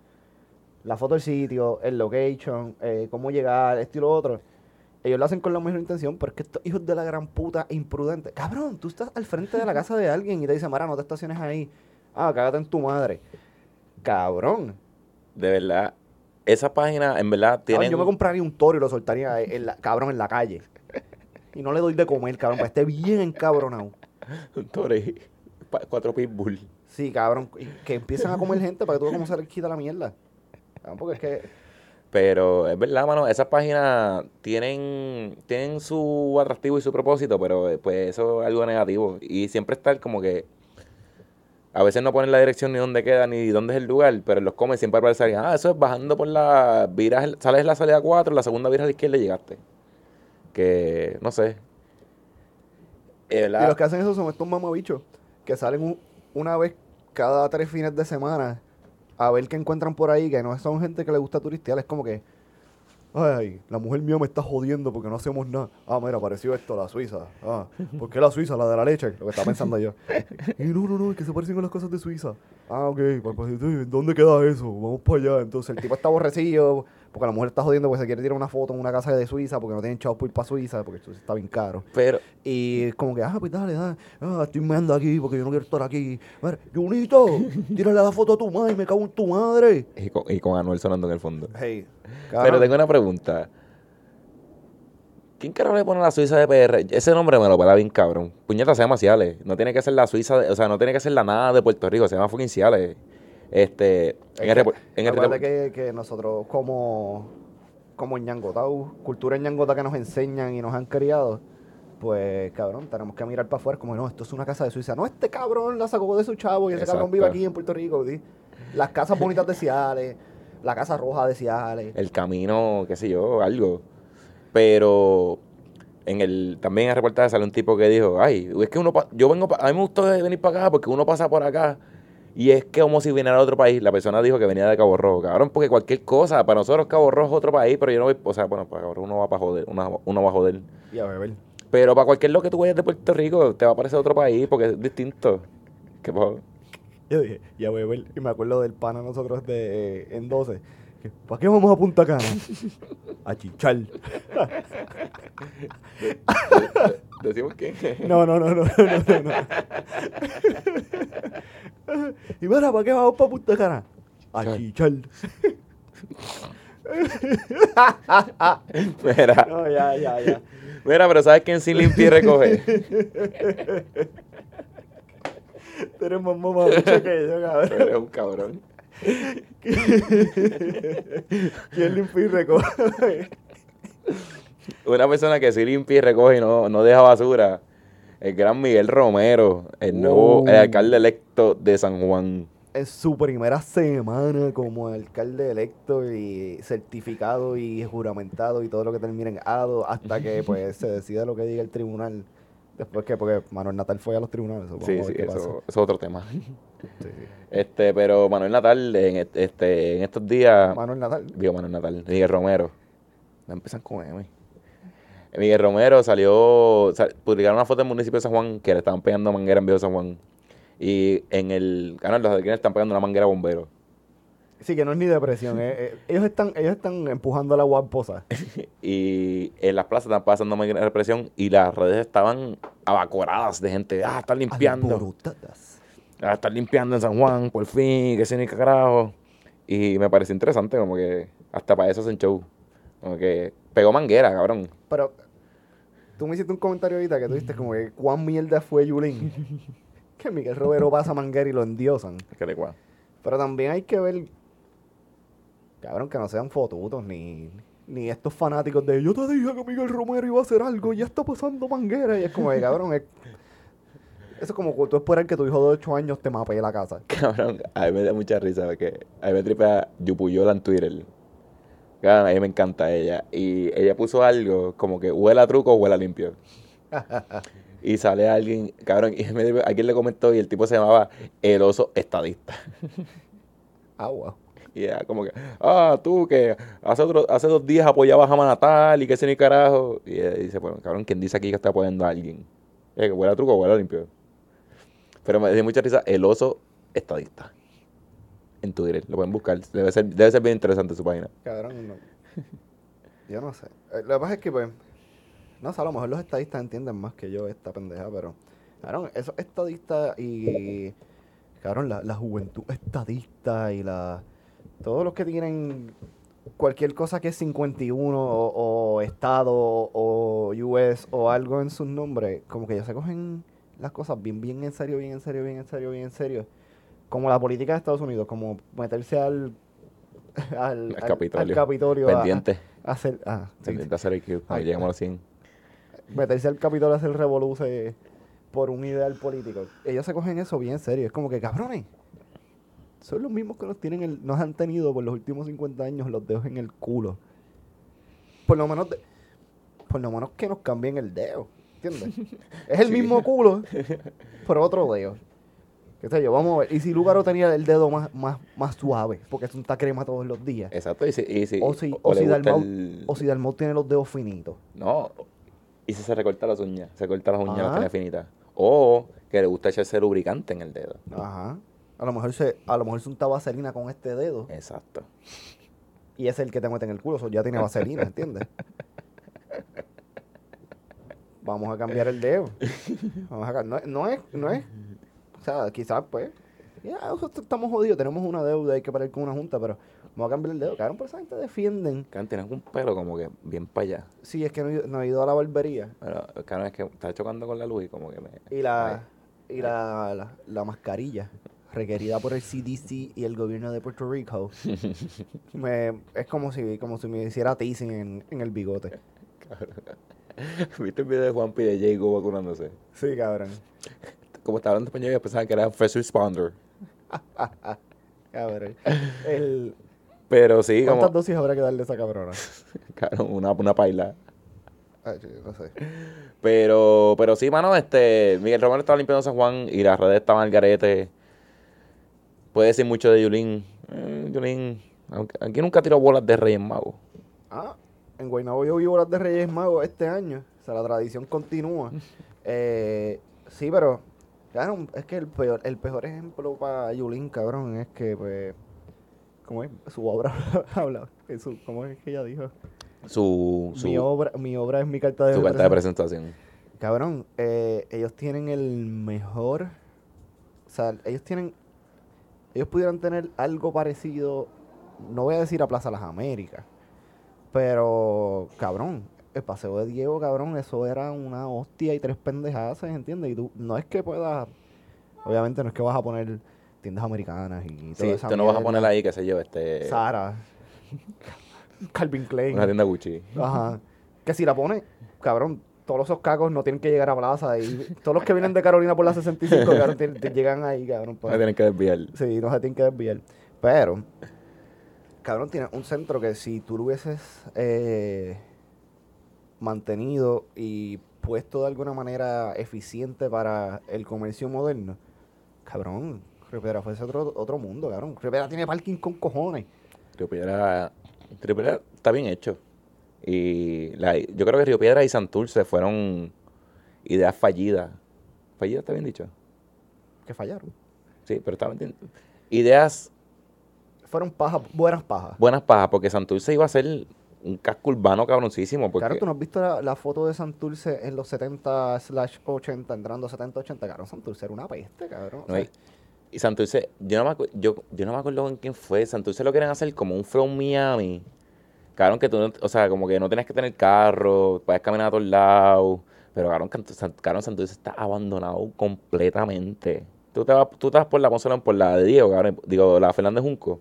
la foto del sitio, el location, eh, cómo llegar, esto y lo otro. Ellos lo hacen con la mejor intención, pero es que estos hijos de la gran puta imprudentes. Cabrón, tú estás al frente de la casa de alguien y te dicen, Mara, no te estaciones ahí. Ah, cágate en tu madre. Cabrón. De verdad. Esa página, en verdad, tiene. yo me compraría un toro y lo soltaría en la, cabrón en la calle. Y no le doy de comer, cabrón, para esté bien encabronado. un toro y cuatro pitbull. Sí, cabrón, que empiecen a comer gente para que tú se les quita la mierda. Cabrón, porque es que Pero es verdad, mano, esas páginas tienen, tienen su atractivo y su propósito, pero eh, pues eso es algo negativo. Y siempre está el como que a veces no ponen la dirección ni dónde queda ni dónde es el lugar, pero en los comes siempre aparece ah, eso es bajando por la viras, sales la salida 4, la segunda viras a la izquierda y llegaste. Que, no sé. Es Y los que hacen eso son estos mamabichos que salen un- una vez cada tres fines de semana a ver qué encuentran por ahí, que no son gente que le gusta turistear. Es como que, ay, la mujer mía me está jodiendo porque no hacemos nada. Ah, mira, apareció esto, la Suiza. Ah, ¿por qué la Suiza? La de la leche, lo que estaba pensando yo. Y no, no, no, es que se parecen a las cosas de Suiza. Ah, ok, pues, pues, ¿dónde queda eso? Vamos para allá. Entonces el tipo está aborrecido porque la mujer está jodiendo porque se quiere tirar una foto en una casa de Suiza porque no tienen chavos por ir para Suiza porque Suiza está bien caro. Pero, Y como que, ah, pues dale, dale. Ah, estoy meando aquí porque yo no quiero estar aquí. Mira, Junito, tírale la foto a tu madre, me cago en tu madre. y con, y con Anuel sonando en el fondo. Hey, Pero tengo una pregunta. ¿Quién carajo le pone la Suiza de PR? Ese nombre me lo pela bien cabrón. Puñeta se llama Ciales. No tiene que ser la Suiza, de- o sea, no tiene que ser la nada de Puerto Rico, se llama fucking Ciales. Este, en el, en el que, que nosotros como, como ñangotau, cultura ñangota que nos enseñan y nos han criado, pues cabrón, tenemos que mirar para afuera como no, esto es una casa de Suiza. No, este cabrón la sacó de su chavo y ese cabrón vive aquí en Puerto Rico. ¿sí? Las casas bonitas de Ciales, la casa roja de Ciales. el camino, qué sé yo, algo. Pero en el también en el reportaje sale un tipo que dijo, ay, es que uno, pa- yo vengo, pa- a mí me gustó venir para acá porque uno pasa por acá y es que como si viniera de otro país. La persona dijo que venía de Cabo Rojo, cabrón, porque cualquier cosa, para nosotros Cabo Rojo es otro país, pero yo no voy, o sea, bueno, para Cabo Rojo uno va para joder, uno, uno va a joder. Y a beber. Pero para cualquier lo que tú vayas de Puerto Rico, te va a parecer otro país porque es distinto. ¿Qué? Yo dije, y a beber. Y me acuerdo del pana nosotros de, en 12. ¿Para qué vamos a Punta Cana? a chichar. Decimos que... No, no, no, no, no, no, no. y mira, ¿para qué vamos para Punta Cana? A chichar. Mira, No, ya, ya, ya. mira, pero ¿sabes quién sí limpia y recoge? Tú eres más mamabicho que yo, Tú cabrón. eres un cabrón. ¿Quién limpia y recoge? Una persona que sí limpia y recoge y no, no deja basura. El gran Miguel Romero, el nuevo el alcalde electo de San Juan. en su primera semana como alcalde electo y certificado y juramentado y todo lo que termine en ado hasta que pues se decida lo que diga el tribunal. Después que, porque Manuel Natal fue a los tribunales. Sí, sí, eso, eso es otro tema. Sí, sí. Este, pero Manuel Natal, en, este, en estos días, Manuel Natal. digo Manuel Natal, Miguel Romero. No empiezan con M. Miguel Romero salió, sal- publicaron una foto del municipio de San Juan que le estaban pegando manguera en Viejo San Juan. Y en el canal los de le están pegando una manguera a bomberos. Sí, que no es ni depresión. eh, eh, ellos, están, ellos están empujando a la guaposa. Y en las plazas están pasando manguera de represión y las redes estaban abacoradas de gente. Ah, están limpiando. Ah, están limpiando en San Juan, por fin, que se ni carajo. Y me pareció interesante, como que hasta para eso hacen show. Como que pegó manguera, cabrón. Pero tú me hiciste un comentario ahorita que tú dijiste como que cuán mierda fue Yulín. que Miguel Romero pasa manguera y lo endiosan. Que le Pero también hay que ver, cabrón, que no sean fotutos ni, ni estos fanáticos de yo te dije que Miguel Romero iba a hacer algo y ya está pasando manguera. Y es como, de, cabrón, es- eso es como tú esperar que tu hijo de 8 años te mapee la casa. Cabrón, a mí me da mucha risa porque a mí me tripea Yupuyola en Twitter. Cabrón, a mí me encanta ella. Y ella puso algo como que huela truco o huela limpio. y sale alguien, cabrón, y me, alguien le comentó y el tipo se llamaba El Oso Estadista. Ah, wow. Y era como que, ah, tú que hace, otro, hace dos días apoyabas a Manatal y que ese ni carajo. Y dice, bueno, cabrón, ¿quién dice aquí que está apoyando a alguien? Es que huele a truco huele a limpio. Pero me dio mucha risa el oso estadista. En Twitter, lo pueden buscar. Debe ser, debe ser bien interesante su página. Cabrón, no. Yo no sé. Eh, Lo que pasa es que, pues, no sé, a lo mejor los estadistas entienden más que yo esta pendeja, pero, cabrón, esos estadistas y, cabrón, la, la juventud estadista y la, todos los que tienen cualquier cosa que es 51 o, o Estado o US o algo en sus nombres, como que ya se cogen las cosas bien, bien en serio, bien en serio, bien en serio, bien en serio. Como la política de Estados Unidos, como meterse al al, Al Capitolio. Capitolio a- Pendiente. a hacer ah, sí, Pendiente de hacer el cube. Ahí llegamos a los 100. meterse al Capitolio a hacer revoluce por un ideal político. Ellos se cogen eso bien serio. Es como que, cabrones, son los mismos que nos tienen el, nos han tenido por los últimos 50 años los dedos en el culo. Por lo menos, de- por lo menos que nos cambien el dedo. ¿Entiendes? es el Sí. mismo culo, pero otro dedo. ¿Qué sé yo? Vamos a ver. Y si Lugaro tenía el dedo más, más, más suave, porque es un crema todos los días. Exacto. Y si, y si, O si, o o le si gusta Dalmau, el- o si Dalmau tiene los dedos finitos. No. Y si se recorta las uñas. Se corta las uñas, las Ah. tiene finitas. O que le gusta echarse lubricante en el dedo. Ajá. A lo mejor se, a lo mejor se unta vaselina con este dedo Exacto. y es el que te mete en el culo, ya tiene vaselina, ¿entiendes? Vamos a cambiar el dedo. Vamos a no, no es, no es, o sea, quizás pues Ya, nosotros estamos jodidos, tenemos una deuda, hay que parar con una junta, pero vamos a cambiar el dedo. Cabrón, pero esa gente defienden. Cabrón, tienes un pelo como que bien para allá. Sí, es que no, no he ido a la barbería. Pero, cabrón, es que está chocando con la luz y como que me... Y la, y la, la, la mascarilla requerida por el CDC y el gobierno de Puerto Rico me, es como si, como si me hiciera teasing en, en el bigote. ¿Viste el video de Juanpi de Jago vacunándose? Sí, cabrón. Como estaba hablando español, yo pensaba que era first responder. Cabrón. El, Pero sí, ¿Cuántas como... dosis habrá que darle a esa cabrona? Cabrón, una, una paila. Ay, no sé. Pero, pero sí, mano, este, Miguel Romero estaba limpiando San Juan y las redes estaban al garete. Puede decir mucho de Yulín. Eh, Yulín, aquí nunca tiró bolas de Reyes Magos. Ah, en Guaynabo yo vivo las de Reyes Magos este año. O sea, la tradición continúa. Eh, sí, pero, claro, es que el peor, el peor ejemplo para Yulín, cabrón, es que, pues, ¿cómo es? Su obra habla. ¿Cómo es que ella dijo? Su, su, mi, obra, mi obra es mi carta de su carta de presentación. presentación. Cabrón, eh, ellos tienen el mejor. O sea, ellos tienen. Ellos pudieran tener algo parecido. No voy a decir a Plaza Las Américas. Pero, cabrón, el paseo de Diego, cabrón, eso era una hostia y tres pendejadas, ¿entiendes? Y tú, no es que puedas. Obviamente no es que vas a poner tiendas americanas y toda Sí, esa tú no vas a poner ahí, qué sé yo, este, Sara. Calvin Klein. una tienda Gucci. Ajá. Que si la pone, cabrón, todos esos cacos no tienen que llegar a plaza. Y todos los que vienen de Carolina por la 65, cabrón, tienen- te llegan ahí, cabrón. pues. No tienen que desviar. Sí, no se tienen que desviar. Pero, cabrón, tiene un centro que si tú lo hubieses eh, mantenido y puesto de alguna manera eficiente para el comercio moderno, cabrón, Río Piedra fuese otro, otro mundo, cabrón. Piedra tiene parking con cojones. Río Piedra está bien hecho. Y la- yo creo que Río Piedra y Santurce fueron ideas fallidas. ¿Fallidas está bien dicho? Que fallaron. Sí, pero está bien. Ideas Fueron pajas, buenas pajas. buenas pajas, porque Santurce iba a ser un casco urbano cabroncísimo. Porque, Claro, tú no has visto la, la foto de Santurce en los 70 slash 80, entrando 70, 80, cabrón. Santurce era una peste, cabrón. O No, sea, y, y Santurce, yo no, me yo, yo no me acuerdo en quién fue. Santurce lo quieren hacer como un From Miami. Cabrón, que tú, no- o sea, como que no tienes que tener carro, puedes caminar a todos lados. Pero cabrón, cabrón, Santurce está abandonado completamente. Tú te vas, tú te vas por la Ponce por la de Diego, cabrón, digo, la Fernández Junco.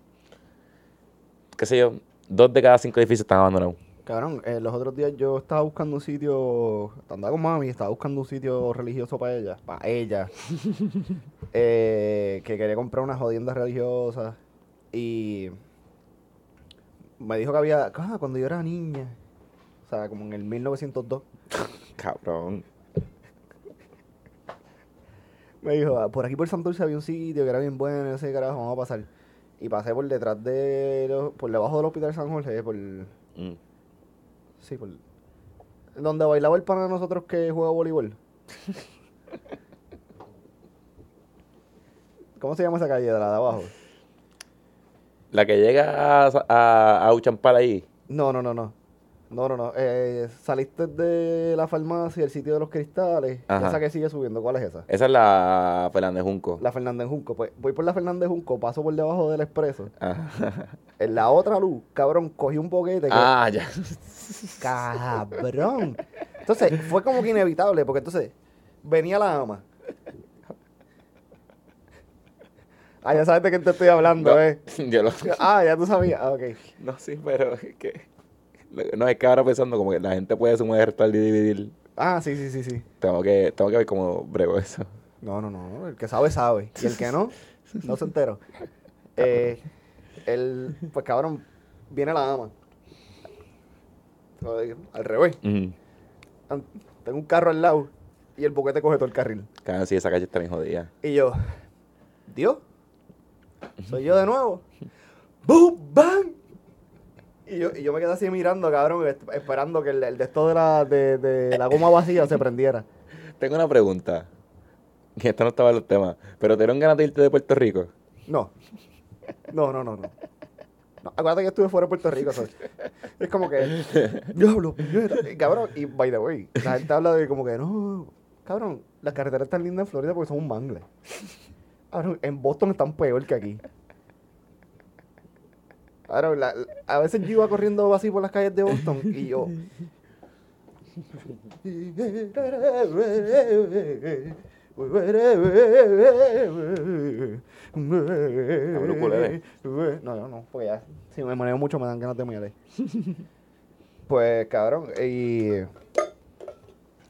Qué sé yo, dos de cada cinco edificios están abandonados. Cabrón, eh, los otros días yo estaba buscando un sitio, andaba con mami, estaba buscando un sitio religioso para ella, para ella, eh, que quería comprar unas jodiendas religiosas y me dijo que había, ah, cuando yo era niña, o sea, como en el 1902, Cabrón. me dijo, "Ah, por aquí por Santurce había un sitio que era bien bueno, qué carajo, vamos a pasar. Y pasé por detrás de, los- por debajo del Hospital San Jorge, por, Mm. Sí, por... Donde bailaba el pana de nosotros que juega voleibol. ¿Cómo se llama esa calle de la de abajo? La que llega a, a, a Uchampal ahí. No, no, no, no. No, no, no. Eh, saliste de la farmacia, el sitio de los cristales. Ajá. Esa que sigue subiendo. ¿Cuál es esa? Esa es la Fernández Junco. La Fernández Junco. Pues voy por la Fernández Junco, paso por debajo del expreso. Ajá. En la otra luz, cabrón, cogí un boquete. que- Ah, ya. Cabrón. Entonces, fue como que inevitable, porque entonces venía la ama. Ah, ya sabes de quién te estoy hablando, No, ¿eh? Yo lo... Ah, ya tú sabías. Ah, ok. No, sí, pero es que... No, es que ahora pensando como que la gente puede sumar, restar y dividir. Ah, sí, sí, sí, sí. Tengo que, tengo que ver cómo brego eso. No, no, no. El que sabe, sabe. Y el que no, no se enteró. Eh, el, pues cabrón, viene la ama. Al revés. Tengo un carro al lado y el boquete coge todo el carril. Cabrón, sí, esa calle está bien jodida. Y yo, Dios, soy yo de nuevo. ¡Boom! ¡Bang! Y yo, y yo me quedé así mirando, cabrón, esperando que el, el de esto de la, de, de la goma vacía se prendiera. Tengo una pregunta. Que esto no estaba en los temas. Pero ¿te dieron ganas de irte de Puerto Rico? No. No, no, no, no. No, acuérdate que estuve fuera de Puerto Rico, ¿sabes? Es como que, diablo. Y, cabrón, y by the way, la gente habla de como que, no, cabrón, las carreteras están lindas en Florida porque son un mangle. Cabrón, en Boston están peor que aquí. La- la- a veces yo iba corriendo así por las calles de Boston y yo. No, yo no, porque ya, si me manejo mucho me dan ganas de mirar. Pues, cabrón, y...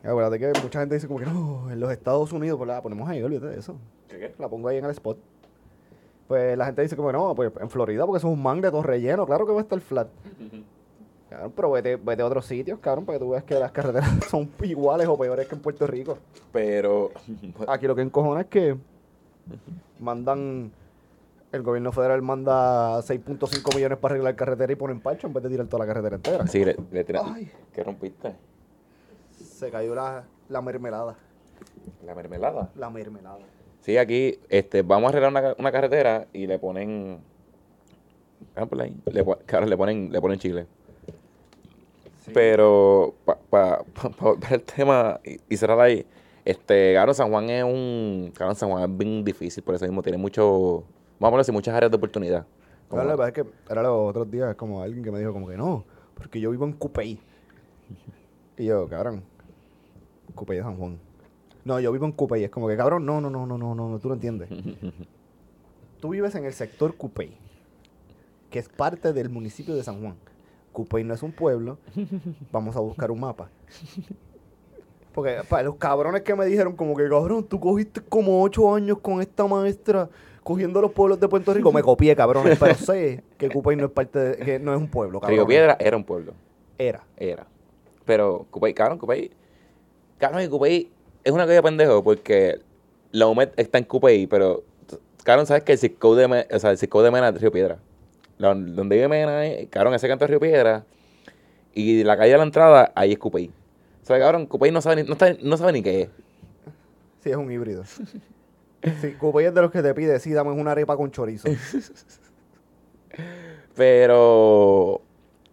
Acuérdate que mucha gente dice como que no, en los Estados Unidos, pues la ponemos ahí, olvídate de eso. La pongo ahí en el spot. Pues la gente dice como no, pues en Florida porque eso es un mangle todo relleno, claro que va a estar flat. Cabrón, pero vete, vete a otros sitios, cabrón, para que tú veas que las carreteras son iguales o peores que en Puerto Rico. Pero. Aquí lo que encojona es que mandan, el gobierno federal manda 6.5 millones para arreglar carretera y ponen parcho en vez de tirar toda la carretera entera. Sí, le, le Ay. ¿Qué rompiste? Se cayó la, la mermelada, La mermelada. la mermelada. Sí, aquí este, vamos a arreglar una, una carretera y le ponen. Ah, por ahí. Le, claro, le ponen, le ponen chile. Sí. Pero para pa, pa- pa volver al tema y, y cerrar ahí, este, claro, San Juan es un. Claro, San Juan es bien difícil, por eso mismo tiene mucho. Vamos a así, muchas áreas de oportunidad. Como- Claro, es que era los otros días como alguien que me dijo como que no, porque yo vivo en Cupey. Y yo, cabrón, Cupey de San Juan. No, yo vivo en Cupey. Es como que, cabrón, no, no, no, no, no, no, no, tú no entiendes. tú vives en el sector Cupey, que es parte del municipio de San Juan. Cupey no es un pueblo. Vamos a buscar un mapa. Porque para los cabrones que me dijeron como que, cabrón, tú cogiste como ocho años con esta maestra cogiendo los pueblos de Puerto Rico. Me copié, cabrones, pero sé que Cupey no es parte de, que no es un pueblo, cabrón. Río Piedra era un pueblo. Era. Era. Pero Cupey, cabrón, Cupey. Cabrón, y Cupey es una cosa de pendejo porque la UMED está en Cupey, pero. Cabrón, sabes que el Cisco de, Me- o sea, el de Mena es Río Piedra. La- donde vive Mena, es- cabrón, ese canto es Río Piedra. Y la calle de la entrada, ahí es Cupey. O sea, cabrón, Cupey no sabe ni, no, está- no sabe ni qué es. Sí, es un híbrido. Sí, Cupey es de los que te pide, sí, dame una arepa con chorizo. Pero.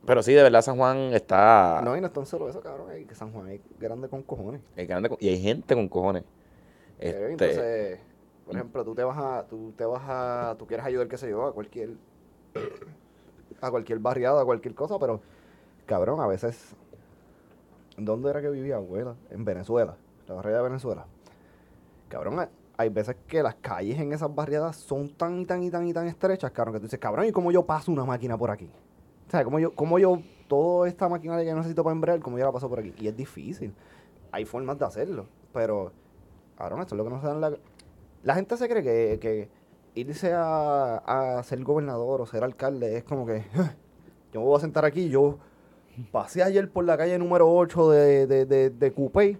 Pero sí, de verdad, San Juan está. No, y no es tan solo eso, cabrón. Es que San Juan es grande con cojones. es grande con- y hay gente con cojones. Eh, Este, Entonces, por ejemplo, tú te vas a, tú te vas a, tú quieres ayudar, qué sé yo, a cualquier, a cualquier barriada, a cualquier cosa, pero, cabrón, a veces, ¿dónde era que vivía abuela? En Venezuela, la barriada de Venezuela. Cabrón, hay veces que las calles en esas barriadas son tan y tan y tan y tan estrechas, cabrón, que tú dices, cabrón, ¿y cómo yo paso una máquina por aquí? O sea, ¿cómo yo, cómo yo, toda esta maquinaria que necesito para embrear, cómo yo la paso por aquí? Y es difícil. Hay formas de hacerlo, pero, cabrón, esto es lo que no se da en la... La gente se cree que, que irse a, a ser gobernador o ser alcalde es como que yo me voy a sentar aquí, yo pasé ayer por la calle número 8 de, de, de, de Coupey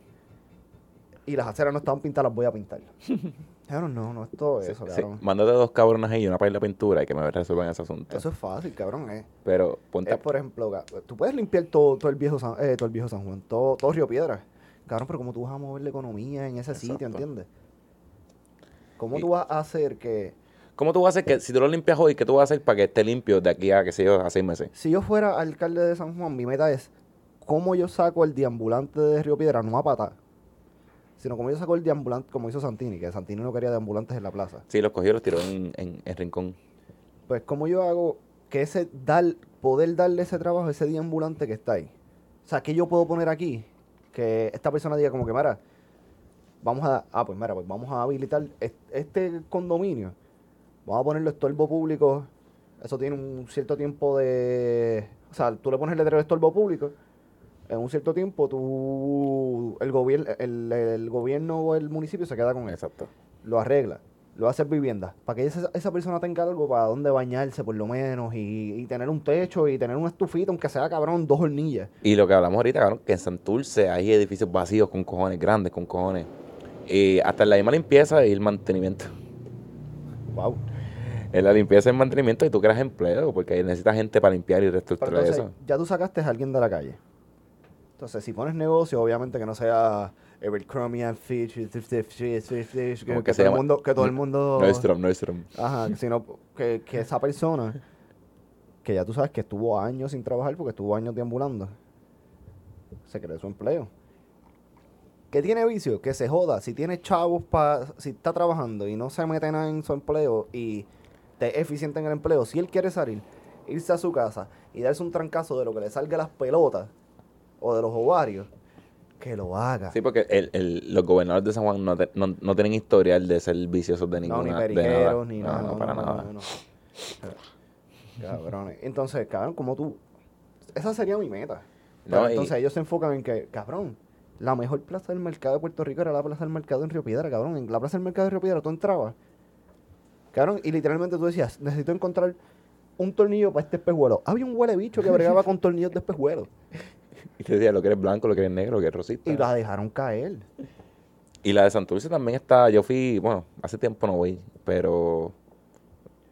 y las aceras no estaban pintadas, las voy a pintar. Cabrón, no, no es todo sí, eso, sí, cabrón. mándate dos cabrones ahí y una paila de pintura y que me resuelvan ese asunto. Eso es fácil, cabrón. eh. Pero ponte. Por ejemplo, tú puedes limpiar todo, todo el viejo San, eh, todo el viejo San Juan, todo, todo Río Piedra. Cabrón, pero ¿cómo tú vas a mover la economía en ese sitio, entiendes? ¿Cómo Y- tú vas a hacer que... ¿Cómo tú vas a hacer que si tú lo limpias hoy, qué tú vas a hacer para que esté limpio de aquí a, qué sé yo, a seis meses? Si yo fuera alcalde de San Juan, mi meta es cómo yo saco el deambulante de Río Piedra, no a patar, sino como yo saco el deambulante, como hizo Santini, que Santini no quería deambulantes en la plaza. Sí, los cogió y los tiró en, en, en rincón. Pues cómo yo hago que ese, dar, poder darle ese trabajo a ese deambulante que está ahí. O sea, ¿qué yo puedo poner aquí? Que esta persona diga como que, mira, vamos a, ah, pues mira, pues vamos a habilitar es- este condominio. Vamos a ponerlo estorbo público. Eso tiene un cierto tiempo de... O sea, tú le pones el letrero de estorbo público. En un cierto tiempo, tú, el, gobierno el, el gobierno o el municipio se queda con eso Exacto. lo arregla, lo hace vivienda, para que esa, esa persona tenga algo para donde bañarse por lo menos y, y tener un techo y tener una estufita, aunque sea cabrón, dos hornillas. Y lo que hablamos ahorita, cabrón, que en Santurce hay edificios vacíos con cojones, grandes con cojones. Y hasta en la misma limpieza y el mantenimiento. Wow. En la limpieza y el mantenimiento y tú creas empleo, porque necesitas gente para limpiar y reestructurar entonces, eso. ya tú sacaste a alguien de la calle. Entonces, si pones negocio, obviamente que no sea Abercrombie and Fitch, Fitch, Fitch, Fitch, Fitch, Fitch, que, que todo el mundo, que todo el mundo, Nordstrom, Nordstrom. ajá, sino que, que esa persona, que ya tú sabes que estuvo años sin trabajar porque estuvo años deambulando, se cree su empleo. que tiene vicio, que se joda. Si tiene chavos, pa, si está trabajando y no se mete nada en su empleo y es eficiente en el empleo, si él quiere salir, irse a su casa y darse un trancazo de lo que le salga las pelotas o de los ovarios, que lo haga. Sí, porque el, el, los gobernadores de San Juan no, no, no, tienen historial de ser viciosos de ninguna. No, ni periqueros, ni nada. No, no, para nada. Cabrones. Entonces, cabrón, como tú. Esa sería mi meta. entonces ellos se enfocan en que, cabrón, la mejor plaza del mercado de Puerto Rico era la plaza del mercado en Río Piedra, cabrón. En la plaza del mercado de Río Piedra tú entrabas. Cabrón, y literalmente tú decías, necesito encontrar un tornillo para este espejuelo. Había un huele bicho que bregaba con tornillos de espejuelo. Y te decía lo que eres blanco, lo que eres negro, lo que eres rosita. Y la dejaron caer. Y la de Santurce también está, yo fui, bueno, hace tiempo no voy, pero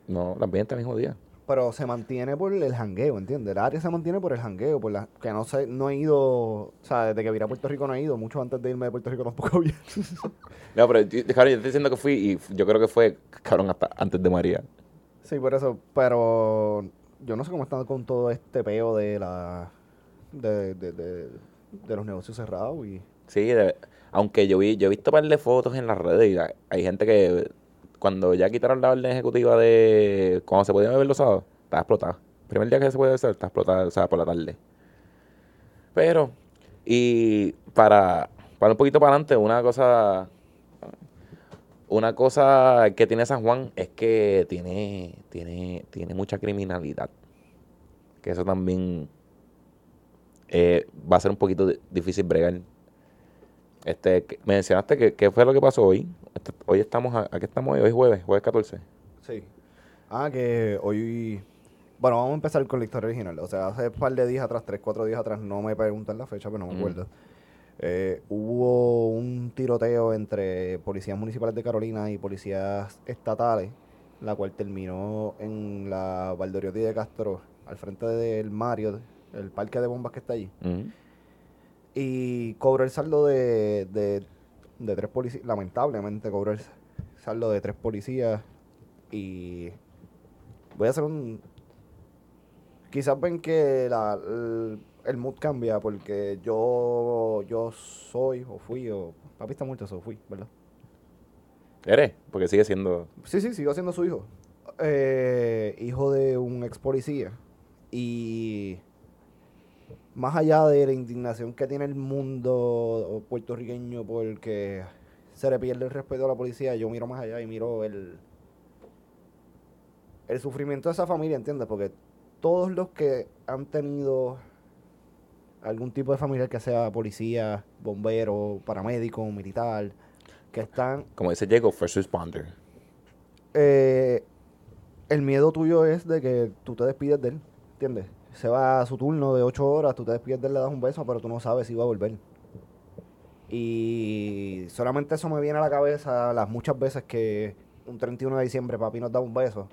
no, también está el mismo día. Pero se mantiene por el jangueo, ¿entiendes? El área se mantiene por el jangueo, por la que no sé, no he ido, o sea, desde que vine a Puerto Rico no he ido, mucho antes de irme de Puerto Rico tampoco había. no, pero yo, yo estoy diciendo que fui y yo creo que fue, cabrón, hasta antes de María. Sí, por eso, pero yo no sé cómo están con todo este peo de la de, de, de, de los negocios cerrados y Sí, aunque yo vi, yo he visto un par de fotos en las redes y hay gente que cuando ya quitaron la orden ejecutiva de cuando se podía beber los sábados, estaba explotada. Primer día que se puede beber, está explotada, o sea, por la tarde. Pero, y para, para un poquito para adelante, una cosa, una cosa que tiene San Juan es que tiene, tiene, tiene mucha criminalidad. Que eso también eh, va a ser un poquito difícil bregar este, me mencionaste que, qué fue lo que pasó hoy. Este, hoy estamos, a, aquí estamos hoy, hoy es jueves, jueves 14. Sí. Ah, que hoy, bueno, vamos a empezar con la historia original. O sea, hace un par de días atrás, tres, cuatro días atrás, no me preguntan la fecha, pero no me acuerdo. Eh, hubo un tiroteo entre policías municipales de Carolina y policías estatales, la cual terminó en la Valdoriotti de Castro, al frente del Mario, el parque de bombas que está allí. Y cobró el saldo de, de, tres policías. Lamentablemente cobró el saldo de tres policías. Y voy a hacer un... Quizás ven que la, el, mood cambia porque yo yo soy o fui o... Papi está muerto, eso fui, ¿verdad? ¿Eres? Porque sigue siendo... Sí, sí, sigo siendo su hijo. Eh, hijo de un ex policía. Y más allá de la indignación que tiene el mundo puertorriqueño porque se le pierde el respeto a la policía, yo miro más allá y miro el, el sufrimiento de esa familia, ¿entiendes? Porque todos los que han tenido algún tipo de familiar que sea policía, bombero, paramédico, militar, que están... Como dice Diego, first responder. Eh, el miedo tuyo es de que tú te despides de él, ¿entiendes? Se va a su turno de ocho horas, tú te despiertes, le das un beso, pero tú no sabes si va a volver. Y solamente eso me viene a la cabeza las muchas veces que un 31 de diciembre papi nos da un beso.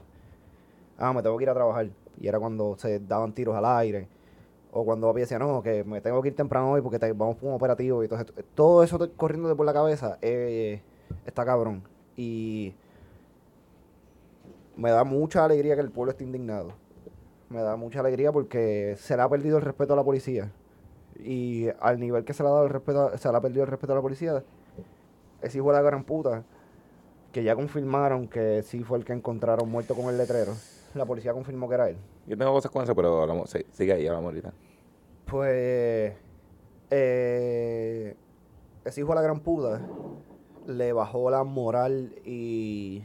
Ah, me tengo que ir a trabajar. Y era cuando se daban tiros al aire. O cuando papi decía, no, que me tengo que ir temprano hoy porque vamos por un operativo. Y todo, todo eso corriendo por la cabeza eh, está cabrón. Y me da mucha alegría que el pueblo esté indignado me da mucha alegría porque se le ha perdido el respeto a la policía. Y al nivel que se le ha dado el respeto, se le ha perdido el respeto a la policía, ese hijo de la gran puta, que ya confirmaron que sí fue el que encontraron muerto con el letrero. La policía confirmó que era él. Yo tengo cosas con eso, pero hablamos, sigue ahí, hablamos ahorita. Pues, eh, ese hijo de la gran puta le bajó la moral y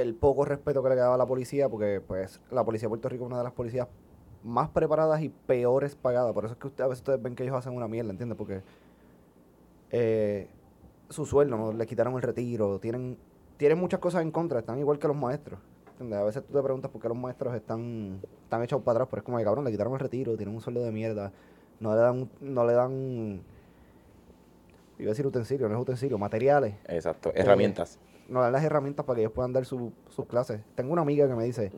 el poco respeto que le quedaba a la policía, porque pues la policía de Puerto Rico es una de las policías más preparadas y peores pagadas. Por eso es que usted, a veces ustedes ven que ellos hacen una mierda, ¿entiendes? Porque eh, su sueldo, ¿no? le quitaron el retiro, tienen, tienen muchas cosas en contra, están igual que los maestros. ¿entiendes? A veces tú te preguntas por qué los maestros están, están echados para atrás, pero es como que cabrón, le quitaron el retiro, tienen un sueldo de mierda, no le dan, no le dan iba a decir utensilios, no es utensilio, materiales. Exacto, herramientas nos dan las herramientas para que ellos puedan dar sus clases. Tengo una amiga que me dice,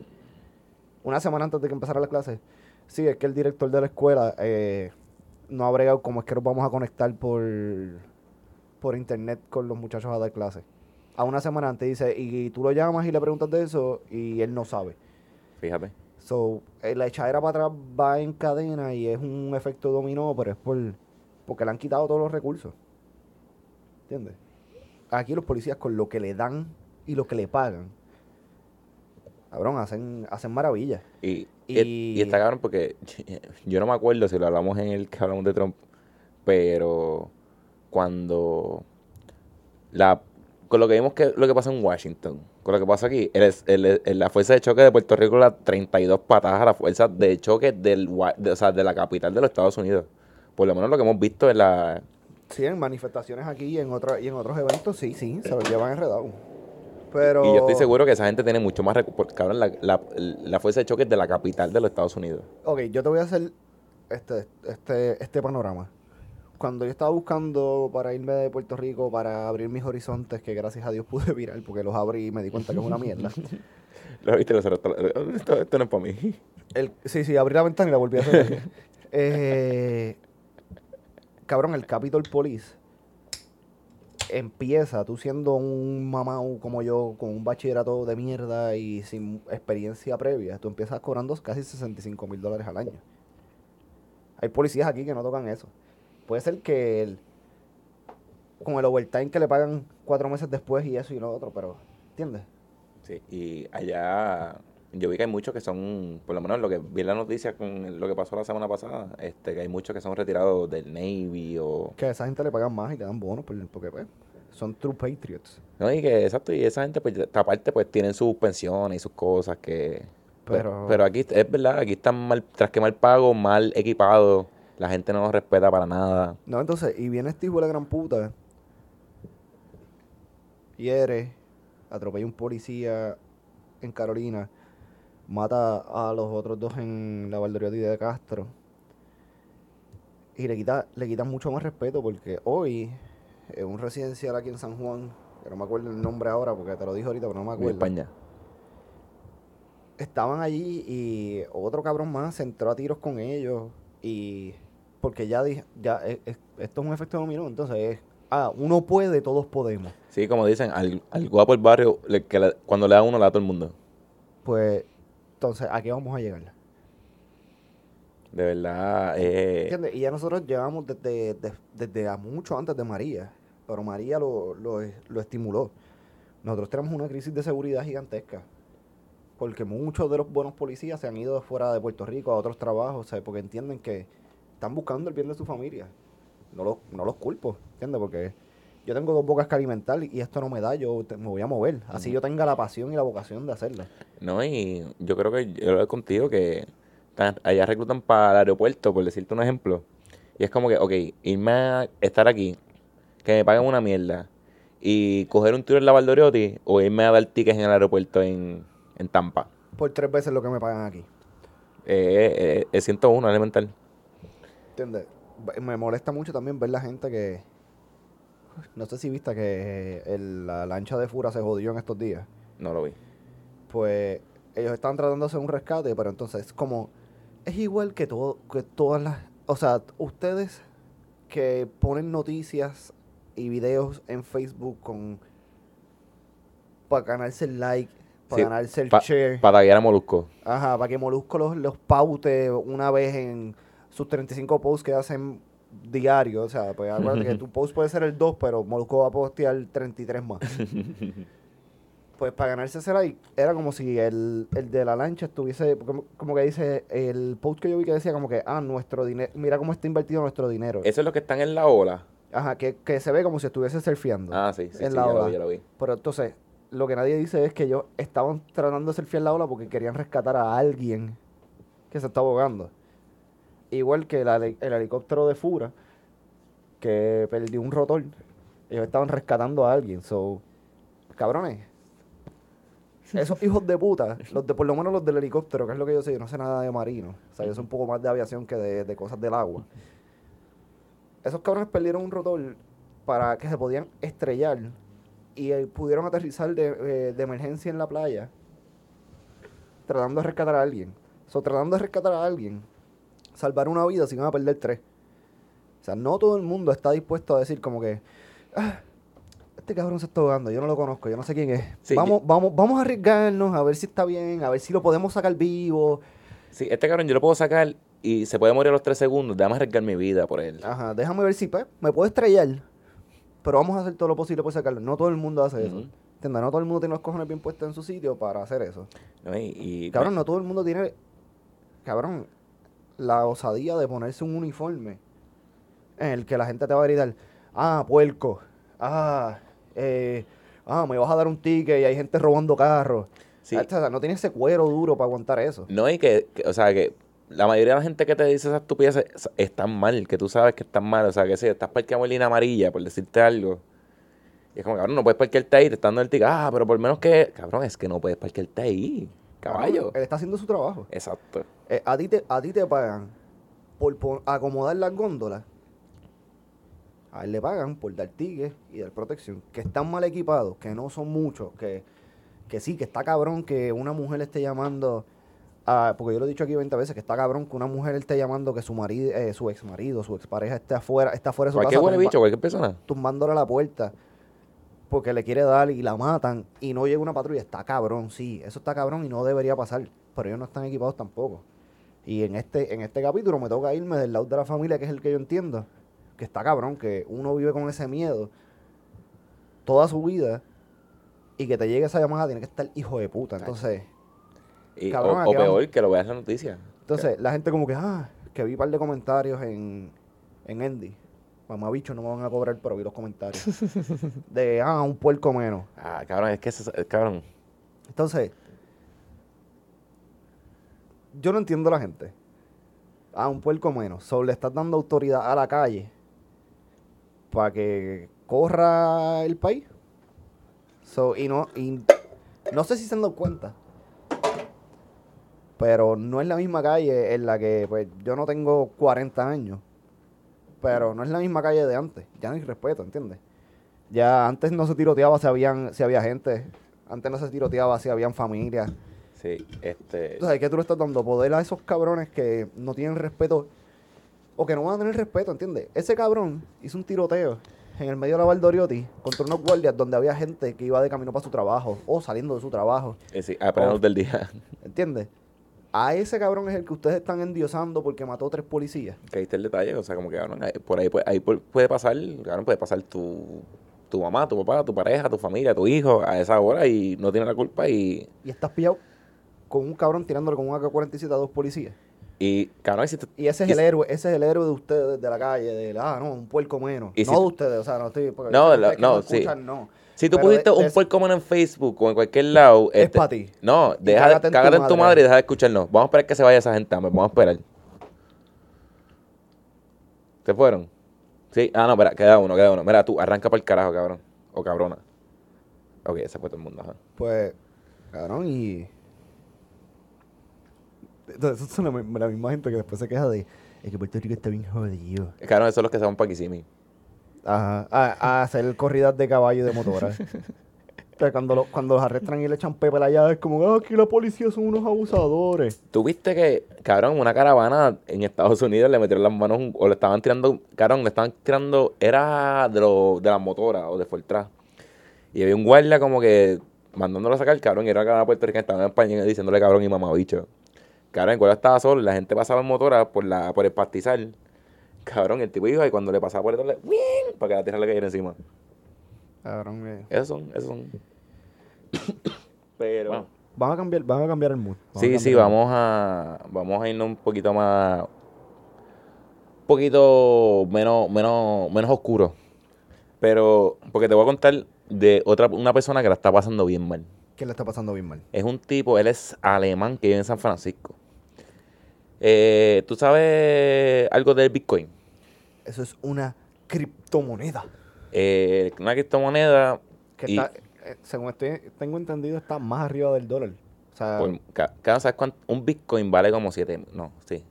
una semana antes de que empezara la clase, sí, es que el director de la escuela eh, no ha bregado cómo es que nos vamos a conectar por, por internet con los muchachos a dar clases. A una semana antes dice, y tú lo llamas y le preguntas de eso y él no sabe. Fíjate. So, eh, la echadera para atrás va en cadena y es un efecto dominó, pero es por porque le han quitado todos los recursos. ¿Entiendes? Aquí los policías con lo que le dan y lo que le pagan, cabrón, hacen, hacen maravillas. Y, y, Y- está cabrón porque yo no me acuerdo si lo hablamos en el que hablamos de Trump, pero cuando la con lo que vimos que lo que pasa en Washington, con lo que pasa aquí, el, el- el- la fuerza de choque de Puerto Rico la 32 patadas a la fuerza de choque del, de, o sea, de la capital de los Estados Unidos. Por lo menos lo que hemos visto en la... Sí, en manifestaciones aquí y en, otra, y en otros eventos, sí, sí, se lo llevan enredado. Pero... Y yo estoy seguro que esa gente tiene mucho más... porque, Cabrón, la, la, la fuerza de choque es de la capital de los Estados Unidos. Ok, yo te voy a hacer este, este, este panorama. Cuando yo estaba buscando para irme de Puerto Rico, para abrir mis horizontes, que gracias a Dios pude virar, porque los abrí y me di cuenta que es una mierda. ¿Lo viste? Los Esto, esto no es para mí. El, sí, sí, abrí la ventana y la volví a hacer. Eh, cabrón, el Capitol Police empieza, tú siendo un mamá como yo, con un bachillerato de mierda y sin experiencia previa, tú empiezas cobrando casi 65 mil dólares al año. Hay policías aquí que no tocan eso. Puede ser que el, con el overtime que le pagan cuatro meses después y eso y lo otro, pero, ¿entiendes? Sí, y allá yo vi que hay muchos que son, por lo menos lo que vi en la noticia con lo que pasó la semana pasada, este, que hay muchos que son retirados del Navy o... Que a esa gente le pagan más y te dan bonos por- porque pues, son true patriots. No, y que exacto, y esa gente pues aparte pues tienen sus pensiones y sus cosas que... pues, Pero- pero aquí es verdad, aquí están mal, tras que mal pago, mal equipados, la gente no los respeta para nada. No, entonces, y viene este hijo de la gran puta, hiere, atropella a un policía en Carolina, mata a los otros dos en la Valdoriotti de Castro, y le quita, le quitan mucho más respeto porque hoy, en un residencial aquí en San Juan, que no me acuerdo el nombre ahora porque te lo dije ahorita, pero no me En acuerdo. España. estaban allí y otro cabrón más se entró a tiros con ellos y porque ya dije, ya es- es- esto es un efecto dominó, entonces es, ah, uno puede, todos podemos. Sí, como dicen, al, al guapo del barrio, le- que le- cuando le da uno, le da a todo el mundo. Pues, entonces, ¿a qué vamos a llegar? De verdad, eh, ¿Entiendes? Y ya nosotros llevamos desde, de- desde a mucho antes de María, pero María lo, lo, lo estimuló. Nosotros tenemos una crisis de seguridad gigantesca, porque muchos de los buenos policías se han ido fuera de Puerto Rico a otros trabajos, ¿sabes? porque entienden que están buscando el bien de su familia. No los, no los culpo, ¿entiendes? Porque yo tengo dos bocas que alimentar y esto no me da, yo te- me voy a mover. Así yo tenga la pasión y la vocación de hacerlo. No, y yo creo que yo lo he contigo que allá reclutan para el aeropuerto, por decirte un ejemplo. Y es como que, ok, irme a estar aquí, que me paguen una mierda, y coger un tour en la Valdoriotti, o irme a dar tickets en el aeropuerto en, en Tampa. Por tres veces lo que me pagan aquí. Eh, eh, es 101 elemental. ¿Entiendes? Me molesta mucho también ver la gente que. No sé si viste que el- la lancha de Fura se jodió en estos días. No lo vi. Pues ellos están tratando de hacer un rescate, pero entonces es como. Es igual que, todo, que todas las. O sea, ustedes que ponen noticias y videos en Facebook con. Para ganarse el like, para Sí, ganarse el pa- share. Para taguear a Molusco. Ajá, para que Molusco los, los paute una vez en sus 35 posts que hacen diario. O sea, pues acuérdate que tu post puede ser el 2, pero Molusco va a postear 33 más. pues para ganarse ese like, era como si el, el de la lancha estuviese, como, como que dice, el post que yo vi que decía como que, ah, nuestro dinero, mira cómo está invertido nuestro dinero. Eso es lo que están en la ola. Ajá, que, que se ve como si estuviese surfeando. Ah, sí, sí, en sí, la ya lo ola. vi, ya lo vi. Pero entonces, lo que nadie dice es que ellos estaban tratando de surfear la ola porque querían rescatar a alguien que se está ahogando. Igual que el, heli- el helicóptero de Fura, que perdió un rotor. Ellos estaban rescatando a alguien. So, cabrones. Esos hijos de puta, los de, por lo menos los del helicóptero, que es lo que yo sé, yo no sé nada de marino. O sea, yo sé un poco más de aviación que de, de cosas del agua. Esos cabrones perdieron un rotor para que se podían estrellar y eh, pudieron aterrizar de, eh, de emergencia en la playa tratando de rescatar a alguien. So, tratando de rescatar a alguien, salvar una vida si van a perder tres. O sea, no todo el mundo está dispuesto a decir como que, "Ah, este cabrón se está ahogando, yo no lo conozco, yo no sé quién es. Sí, vamos, vamos, vamos a arriesgarnos a ver si está bien, a ver si lo podemos sacar vivo. Sí, este cabrón yo lo puedo sacar y se puede morir a los tres segundos. Déjame arriesgar mi vida por él. Ajá, déjame ver si pues, me puedo estrellar. pero vamos a hacer todo lo posible por sacarlo. No todo el mundo hace eso. ¿Entiendes? No todo el mundo tiene los cojones bien puestos en su sitio para hacer eso. ¿no? Y, y- Cabrón, no todo el mundo tiene, cabrón, la osadía de ponerse un uniforme en el que la gente te va a gritar, ah, puerco, ah, eh, ah, me vas a dar un ticket y hay gente robando carros. Sí. O sea, no tiene ese cuero duro para aguantar eso. No, y que, que- o sea, que la mayoría de la gente que te dice esas estupideces es- están mal, que tú sabes que están mal. O sea, que si estás parqueado en línea amarilla, por decirte algo. Y es como, cabrón, no puedes parquearte ahí, te están dando el ticket. Ah, pero por menos que, cabrón, es que no puedes parquearte ahí. Caballo. Él está haciendo su trabajo. Exacto. Eh, a, ti te, a ti te pagan por, acomodar las góndolas. A él le pagan por dar tickets y dar protección. Que están mal equipados, que no son muchos, que, que sí, que está cabrón que una mujer esté llamando a... Porque yo lo he dicho aquí 20 veces, que está cabrón que una mujer esté llamando que su marido, eh, su ex marido, su expareja esté afuera, está afuera de su Cualquier casa tumba- bicho, cualquier persona. tumbándole la puerta porque le quiere dar y la matan y no llega una patrulla. Está cabrón, sí, eso está cabrón y no debería pasar. Pero ellos no están equipados tampoco. Y en este, en este capítulo me toca irme del lado de la familia, que es el que yo entiendo, que está cabrón, que uno vive con ese miedo toda su vida y que te llegue esa llamada tiene que estar hijo de puta. Entonces, Y- Cabrón, o, peor, que lo veas en la noticia. entonces la gente como que, ah, que vi un par de comentarios en, en Endy. Mamá bicho, no me van a cobrar, pero vi los comentarios. de, ah, un puerco menos. Ah, cabrón, es que es- cabrón. Entonces, yo no entiendo a la gente. A un puerco menos. Solo le estás dando autoridad a la calle para que corra el país. So, y no, y no sé si se han dado cuenta. Pero no es la misma calle en la que, pues, yo no tengo 40 años. Pero no es la misma calle de antes. Ya no hay respeto, ¿entiendes? Ya antes no se tiroteaba si, habían, si había gente. Antes no se tiroteaba si habían familias. Sí, este. Entonces, ¿qué tú le estás dando? Poder a esos cabrones que no tienen respeto o que no van a tener respeto, ¿entiendes? Ese cabrón hizo un tiroteo en el medio de la Valdoriotti contra unos guardias donde había gente que iba de camino para su trabajo o saliendo de su trabajo, eh, sí, a luz del día. ¿entiendes? A ese cabrón es el que ustedes están endiosando porque mató tres policías. que ahí está el detalle, o sea, como que, cabrón, por ahí, puede- ahí pu- puede pasar, cabrón, puede pasar tu, tu mamá, tu papá, tu pareja, tu familia, tu hijo a esa hora y no tiene la culpa y, Y estás pillado con un cabrón tirándole con un AK-47 a dos policías. Y cabrón, si te- Y ese es Y el héroe, ese es el héroe de ustedes de la calle, de ah, no, un puerco menos. Y no si- de ustedes, o sea, no estoy. porque No, la- no, sí. escuchan, no. si tú pusiste un puerco mono en Facebook o en cualquier lado, Es este, pa' ti. No, deja, cágate en tu en tu madre. madre y deja de escucharnos. Vamos a esperar que se vaya esa gente, vamos a esperar. ¿Se fueron? Sí, ah, no, espera, queda uno, queda uno. Mira, tú, arranca para el carajo, cabrón. O cabrona. Ok, ese fue todo el mundo, ajá. Pues, cabrón, y. Entonces, eso es la, la misma gente que después se queja de. Es que Puerto Rico está bien jodido. Cabrón, esos son los que se van para Kissimmee. Ajá. A, a hacer corridas de caballo y de motora. Cuando, lo- cuando los arrestan y le echan pepe allá, es como, ah, aquí la policía son unos abusadores. ¿Tú viste que, cabrón, una caravana en Estados Unidos le metieron las manos o le estaban tirando, cabrón, le estaban tirando, era de, lo, de las motoras o de Fortran. Y había un guardia como que mandándolo a sacar, cabrón, y era una caravana puertorriqueña, estaba en español diciéndole cabrón y mamabicho. Cabrón, el guardia estaba solo y la gente pasaba en motora por, la, por el pastizal. Cabrón, el tipo iba y cuando le pasaba por detrás, le, ¡wing! para que la tierra le cayera encima. Cabrón, eh. Esos son, esos son. Pero... Bueno, van a cambiar, van a cambiar el mood. Sí, sí, el vamos a, vamos a irnos un poquito más, un poquito menos, menos, menos oscuro. Pero, porque te voy a contar de otra, una persona que la está pasando bien mal. ¿Qué le está pasando bien mal? Es un tipo, él es alemán que vive en San Francisco. Eh, ¿Tú sabes algo del Bitcoin? Eso es una criptomoneda. Eh, una criptomoneda, Que Y- está, eh, según estoy, tengo entendido, está más arriba del dólar. O sea, por, ¿sabes cuánto? Un Bitcoin vale como 7, no, sí.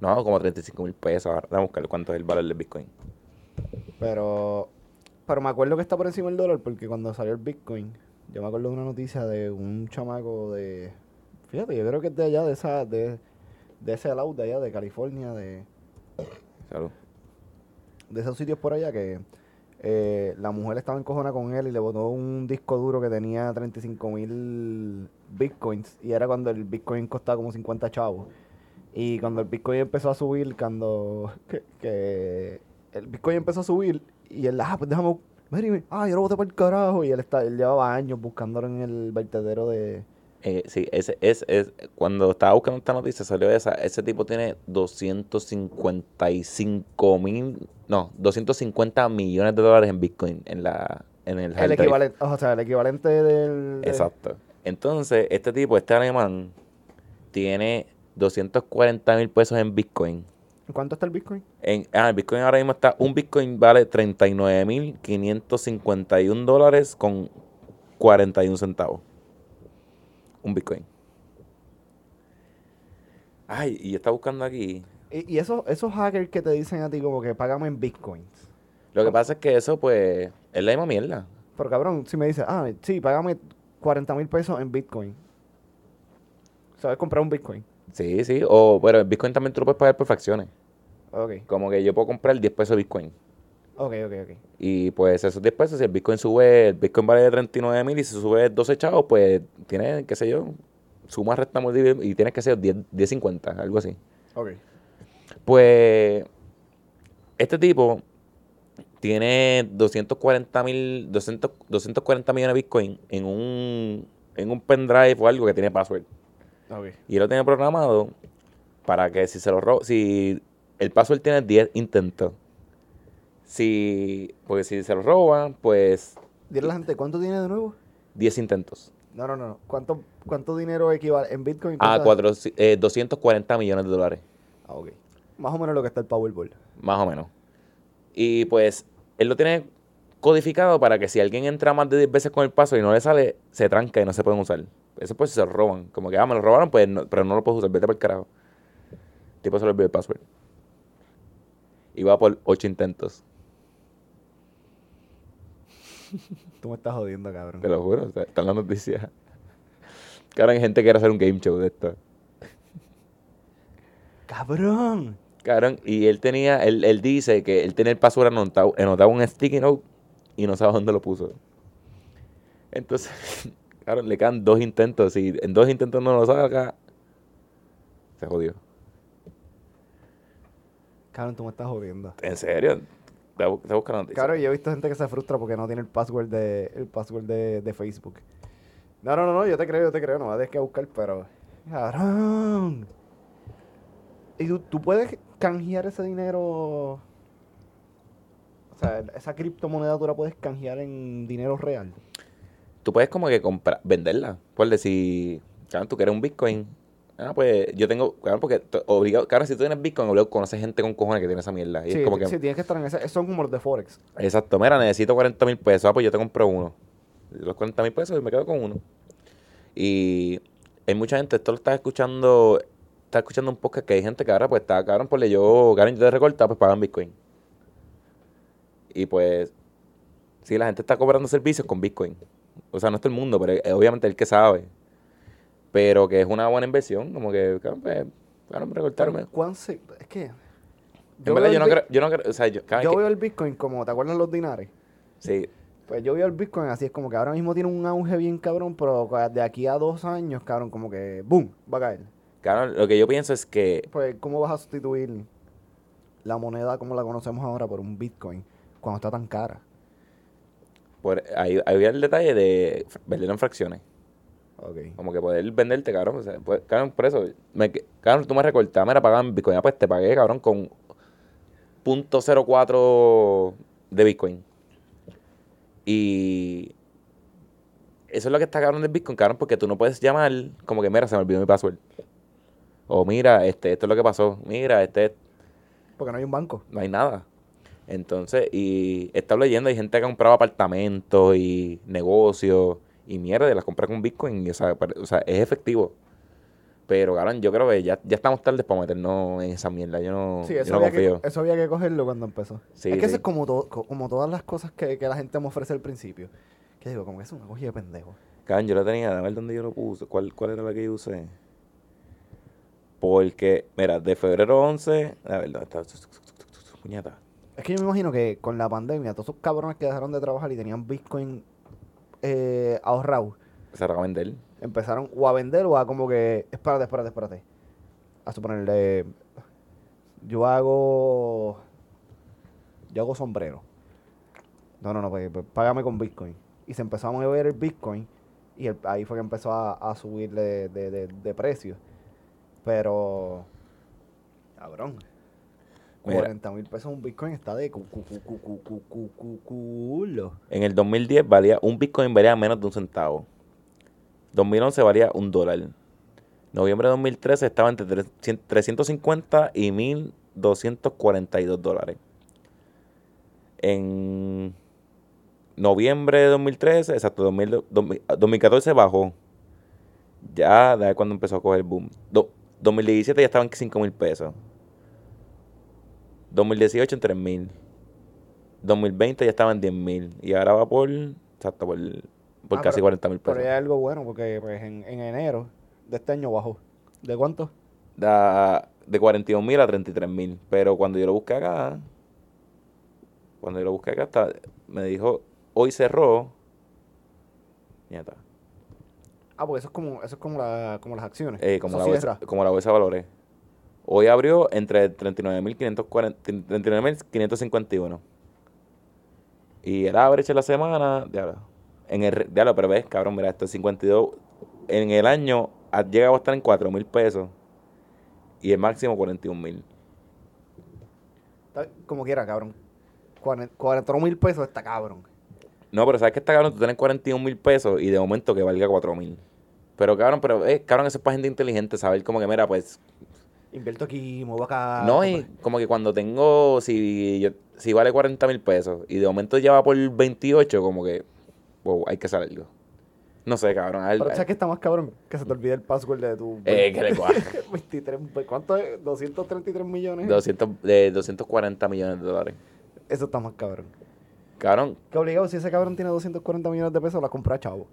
No, como 35 mil pesos. Ahora, Vamos a buscar cuánto es el valor del Bitcoin. pero, pero me acuerdo que está por encima del dólar porque cuando salió el Bitcoin, yo me acuerdo de una noticia de un chamaco de, fíjate, yo creo que es de allá, de esa, de, de ese lado de allá, de California, de, Salud. de esos sitios por allá que eh, la mujer estaba encojona con él y le botó un disco duro que tenía 35 mil bitcoins y era cuando el bitcoin costaba como 50 chavos. Y cuando el bitcoin empezó a subir, cuando que, que el bitcoin empezó a subir y él, ah, pues déjame, Mary, ah, yo lo boté por el carajo. Y él, está, él llevaba años buscándolo en el vertedero de... Eh, sí, ese, es, cuando estaba buscando esta noticia salió esa, ese tipo tiene 255 mil, no, 250 millones de dólares en Bitcoin en la en el, el equivalente, o sea, el equivalente del... de- Exacto. Entonces, este tipo, este alemán, tiene 240 mil pesos en Bitcoin. ¿Cuánto está el Bitcoin? En, ah, el Bitcoin ahora mismo está, un Bitcoin vale 39.551 dólares con 41 centavos. Un Bitcoin. Ay, y está buscando aquí. Y, y esos, esos hackers que te dicen a ti como que págame en Bitcoins. Lo que pasa es que eso, pues, es la misma mierda. Pero cabrón, si me dices, ah, sí, págame 40 mil pesos en Bitcoin. ¿Sabes comprar un Bitcoin? Sí, sí. O, pero el Bitcoin también tú lo puedes pagar por fracciones. Ok, Como que yo puedo comprar 10 pesos de Bitcoin. Ok, ok, ok. Y pues esos 10 pesos, si el Bitcoin sube, el Bitcoin vale 39 mil y si sube 12 chavos, pues tiene, qué sé yo, suma, resta, y tienes que ser 10, 10.50, algo así. Ok. Pues este tipo tiene 240 mil, 200 240 millones de Bitcoin en un, en un pendrive o algo que tiene password. Ok. Y él lo tiene programado para que si se lo roba, si el password tiene 10 intentos, si, porque si se lo roban, pues Dile a la gente, ¿cuánto tiene de nuevo? 10 intentos. No, no, no. ¿Cuánto, cuánto dinero equivale en Bitcoin? A cuánto- cuatro, eh, 240 millones de dólares, Ah, ok. Más o menos lo que está el Powerball. más o menos. Y pues él lo tiene codificado para que si alguien entra más de 10 veces con el password y no le sale, se tranca y no se pueden usar. Eso pues si se lo roban. Como que, ah, me lo robaron, pues no- pero no lo puedes usar, vete por el carajo. El tipo se le olvidó el password. Y va por 8 intentos. Tú me estás jodiendo, cabrón. Te lo juro, o sea, está en la noticia. Claro, hay gente que quiere hacer un game show de esto. ¡Cabrón! Cabrón, y él tenía, él, él dice que él tenía el password anotado, anotado un sticky note y no sabe dónde lo puso. Entonces, claro, le quedan dos intentos. Si en dos intentos no lo saca, se jodió. Cabrón, tú me estás jodiendo. ¿En serio? Te la noticia. Claro, yo he visto gente que se frustra porque no tiene el password de, el password de, de Facebook. No, no, no, no, yo te creo, yo te creo, no va a que buscar, pero. ¡Cabrón! ¿Y tú, tú puedes canjear ese dinero? O sea, esa criptomoneda tú la puedes canjear en dinero real. Tú puedes como que comprar, venderla. Por decir, cabrón, tú quieres un Bitcoin. Ah, pues yo tengo, claro, porque obligado, claro, si tú tienes Bitcoin, obligado conoces gente con cojones que tiene esa mierda. Y sí, es como que, sí, tienes que estar en ese. Son como los de Forex. Exacto, mira, necesito 40 mil pesos, ah, pues yo te compro uno. Los 40 mil pesos y me quedo con uno. Y hay mucha gente, esto lo está escuchando, está escuchando un podcast que hay gente que ahora pues está, cabrón, pues yo, cabrón, yo te recorta, pues pagan Bitcoin. Y pues, sí, la gente está cobrando servicios con Bitcoin. O sea, no es todo el mundo, pero eh, obviamente el que sabe. Pero que es una buena inversión, como que, pues, cabrón, recortarme. ¿Cuán se- Es que. En verdad, yo no creo, yo no creo, o sea, yo, Yo que- veo el Bitcoin como, ¿te acuerdas los dinares? sí, Pues yo veo el Bitcoin así, es como que ahora mismo tiene un auge bien cabrón, pero de aquí a dos años, cabrón, como que ¡boom! va a caer. cabrón, lo que yo pienso es que Pues, ¿cómo vas a sustituir la moneda como la conocemos ahora por un Bitcoin cuando está tan cara? Por, ahí, ahí había el detalle de venderlo en fracciones. Como que poder venderte, cabrón. O sea, pues, cabrón, por eso, me, cabrón, tú me recortas, me la pagaban Bitcoin. Ah, pues te pagué, cabrón, con .04 de Bitcoin. Y eso es lo que está cabrón del Bitcoin, cabrón, porque tú no puedes llamar como que, mira, se me olvidó mi password. O mira, este, esto es lo que pasó. Mira, este, Porque no hay un banco. no hay nada. Entonces, y he estado leyendo, hay gente que ha comprado apartamentos y negocios y mierda, y las compra con Bitcoin. Y, o, sea, pare- o sea, es efectivo. Pero, cabrón, yo creo que ya, ya estamos tarde para meternos en esa mierda. Yo no, Sí, yo eso, no había confío. que, eso había que cogerlo cuando empezó. Sí, es que sí. eso es como, to- co- como todas las cosas que, que la gente me ofrece al principio. Que digo, como que es una cogida de pendejo. Cabrón, yo lo tenía, a ver dónde yo lo puse. ¿Cuál, cuál era la que yo usé? Porque, mira, de febrero 11. A ver, ¿dónde está? Puñeta. Es que yo me imagino que con la pandemia, todos esos cabrones que dejaron de trabajar y tenían Bitcoin eh, acaba de vender. empezaron o a vender o a como que, espérate, espérate, espérate. A suponerle, yo hago, yo hago sombrero. No, no, no, pues, pues, págame con Bitcoin. Y se empezó a mover el Bitcoin y el- ahí fue que empezó a, a subir de, de, de, de precio. Pero, cabrón. 40 mil pesos un Bitcoin está de cu, cu, cu, cu, cu, cu, cu, cu- culo. En el 2010 valía, un Bitcoin valía menos de un centavo. 2011 valía un dólar. Noviembre de 2013 estaba entre 300 350 y 1242 dólares. En noviembre de 2013, exacto, 2000 2000 2014 bajó. Ya, de ahí cuando empezó a coger el boom. Do- 2017 ya estaba en 5 mil pesos. 2018 en 3 mil. 2020 ya estaba en 10 mil. Y ahora va por, exacto, por, por Ah, casi pero- 40 mil pesos. Pero es algo bueno porque pues, en, en enero de este año bajó. ¿De cuánto? Da de 41 mil a 33 mil. Pero cuando yo lo busqué acá, cuando yo lo busqué acá, está- me dijo, hoy cerró. Ya está. Ah, porque eso es como, eso es como, la, como las acciones. Eh, como, Eso la bolsa, como la bolsa de valores. Hoy abrió entre 39.540 39.551. Y el average en la semana, diablo, en el, diablo, pero ves, cabrón, mira, esto es 52. En el año ha llegado a estar en 4 mil pesos. Y el máximo 41 mil. Como quiera, cabrón. 40 mil pesos está cabrón. No, pero sabes que está cabrón, tú tienes 41 mil pesos y de momento que valga 4 mil. Pero cabrón, pero eh, cabrón, eso es para gente inteligente, saber como que, mira, pues Invierto aquí, muevo acá. No, y como que cuando tengo, si, yo, si vale 40 mil pesos y de momento ya va por 28, como que, wow, hay que hacer algo. No sé, cabrón. al- Pero ¿sabes qué está más cabrón? Que se te olvide el password de tu... eh, que le coja. 23, ¿Cuánto es? 233 millones. 200, de 240 millones de dólares. Eso está más cabrón. Cabrón, Que obligado, si ese cabrón tiene 240 millones de pesos, la compra chavo.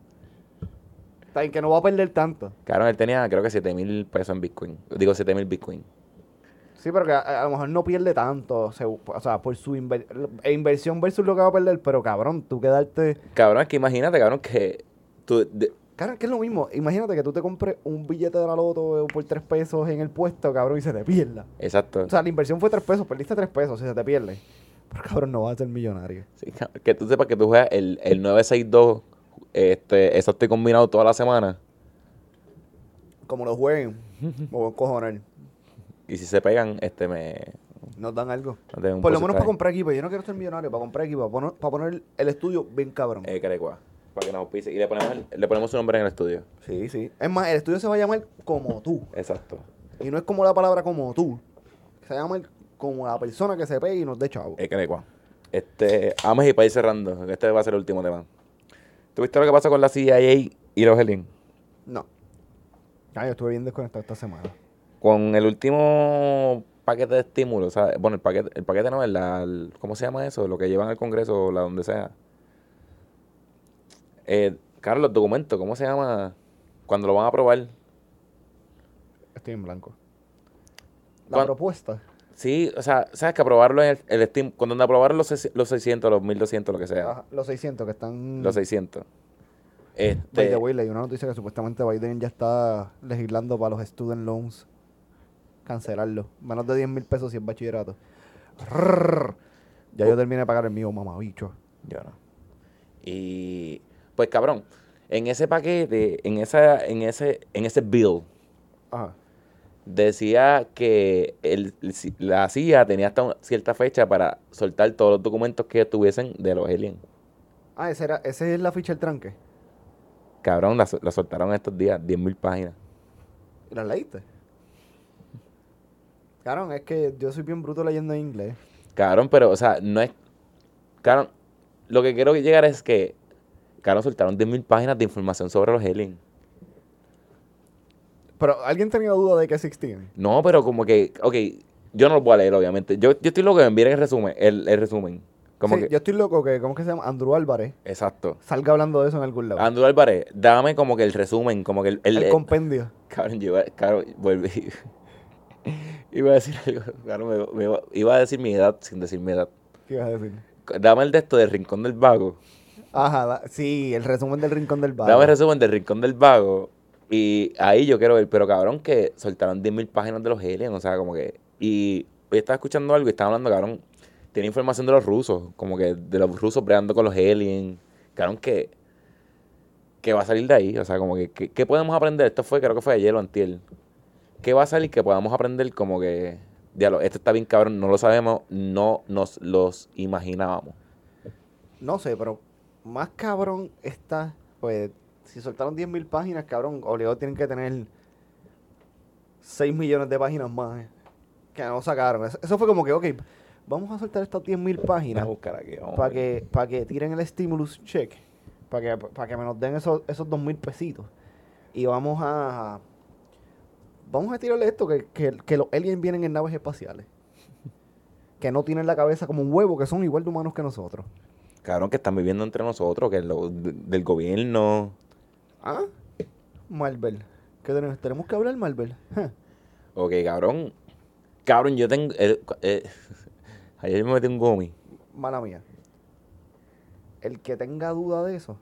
Está bien que no va a perder tanto. cabrón, él tenía creo que 7 mil pesos en Bitcoin. Digo 7 mil Bitcoin. Sí, pero que a, a lo mejor no pierde tanto. o sea, por su inver- e inversión versus lo que va a perder. Pero cabrón, tú quedarte. Cabrón, es que imagínate, cabrón, que tú, de- Cabrón, que es lo mismo. Imagínate que tú te compres un billete de la loto por 3 pesos en el puesto, cabrón, y se te pierda. exacto. O sea, la inversión fue 3 pesos, perdiste 3 pesos, si se te pierde. Pero cabrón, no vas a ser millonario. Sí, cabrón, que tú sepas que tú juegas el, el 962, este, eso estoy combinado toda la semana. Como lo jueguen, me voy a encojonar. Y si se pegan, este, me... Nos dan algo. no te den un Por lo menos para comprar equipo. Yo no quiero ser millonario, para comprar equipo, para poner, para poner el estudio bien cabrón. Eh, Carecua, para que nos auspice. Y le ponemos, le ponemos su nombre en el estudio. Sí, sí. Es más, el estudio se va a llamar como tú. Exacto. Y no es como la palabra como tú. Se llama el- como la persona que se pegue y nos dé chavo. Eh, Carecua. Este, Ames y para ir cerrando. Este va a ser el último tema. ¿Tuviste lo que pasó con la CIA y los aliens? No. Ah, yo estuve bien desconectado esta semana. Con el último paquete de estímulo, ¿sabes? Bueno, el paquete, el paquete no es la, el- ¿cómo se llama eso? Lo que llevan al Congreso o la donde sea. Eh, Carlos, los documentos, ¿cómo se llama? Cuando lo van a aprobar. Estoy en blanco. La ¿Cuán- propuesta. Sí, o sea, ¿sabes que aprobarlo en el, el estim- cuando aprobaron los, los 600, los 1200, lo que sea? Ajá, los 600 que están... Los 600. By Este, the way, leí una noticia que supuestamente Biden ya está legislando para los student loans. Cancelarlo. Menos de 10 mil pesos si es bachillerato. Ya yo terminé de pagar el mío, mamabicho. Yo no. Y pues cabrón, en ese paquete, en esa, en ese, en ese bill, Ajá. Decía que el, la CIA tenía hasta una cierta fecha para soltar todos los documentos que tuviesen de los aliens. Ah, ese, era, ese es la ficha del tranque. Cabrón, la, la soltaron estos días, 10.000 páginas. ¿Y la leíste? Cabrón, es que yo soy bien bruto leyendo en inglés. Cabrón, pero, o sea, no es. Cabrón, lo que quiero llegar es que. Cabrón, soltaron 10.000 páginas de información sobre los aliens. Pero, ¿alguien tenía duda de que existían? No, pero como que. Ok, yo no lo voy a leer, obviamente. Yo, yo estoy loco de enviar el resumen. El, el resumen. Como Sí, que. Yo estoy loco que, ¿cómo es que se llama? Andrew Álvarez Exacto. salga hablando de eso en algún lado. Andrew Álvarez, dame como que el resumen, como que el. el- el el- compendio. cabrón, yo cabrón, volví. iba a decir algo. Cabrón, me- me iba- iba a decir mi edad sin decir mi edad. ¿Qué ibas a decir? Dame el de esto del Rincón del Vago. Ajá, da- sí, el resumen del rincón del bar. Dame el resumen del Rincón del Vago. Y ahí yo quiero ver, pero cabrón, que soltaron 10.000 páginas de los aliens, o sea, como que. Y hoy estaba escuchando algo y estaba hablando, cabrón. tiene información de los rusos, como que de los rusos peleando con los aliens. Claro que, que va a salir de ahí, o sea, como que, ¿qué podemos aprender? Esto fue, creo que fue ayer o antier. ¿Qué va a salir que podamos aprender como que, diablo, esto está bien cabrón, no lo sabemos, no nos los imaginábamos? No sé, pero más cabrón está, pues, si soltaron 10.000 páginas, cabrón, obligado tienen que tener 6 millones de páginas más eh, que no sacaron. Eso, eso fue como que, ok, vamos a soltar estas 10.000 páginas para que, para que tiren el stimulus check, para que, para que me nos den esos, esos 2.000 pesitos. Y vamos a... Vamos a tirarle esto, que, que, que los aliens vienen en naves espaciales. Que no tienen la cabeza como un huevo, que son igual de humanos que nosotros. Cabrón, que están viviendo entre nosotros, que lo, de- del gobierno. ¿Ah? Marvel. ¿Qué tenemos? ¿Tenemos que hablar Marvel? Ja. Ok, cabrón. Cabrón, yo tengo. eh, eh, ayer me metí un gomi. Mala mía. El que tenga duda de eso,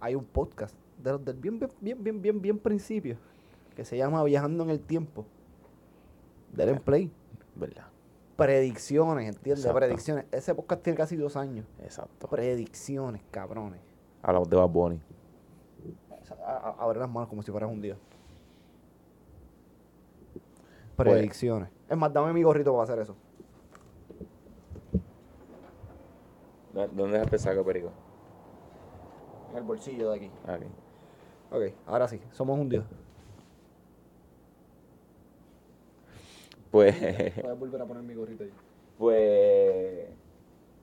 hay un podcast de los del bien, bien, bien, bien, bien, bien principio, que se llama Viajando en el Tiempo. Del en play. ¿Verdad? Predicciones, ¿entiendes? Exacto. Predicciones. Ese podcast tiene casi dos años. Exacto. Predicciones, cabrones. Hablamos de Bad Bunny. A- a- Abre las manos como si fueras un día. Pues- Predicciones. Es más, dame mi gorrito para hacer eso. ¿Dónde dejaste el saco, Perico? En el bolsillo de aquí. Aquí. Ok, ahora sí, somos un dios. Pues. Puedes volver a poner mi gorrito ahí. Pues.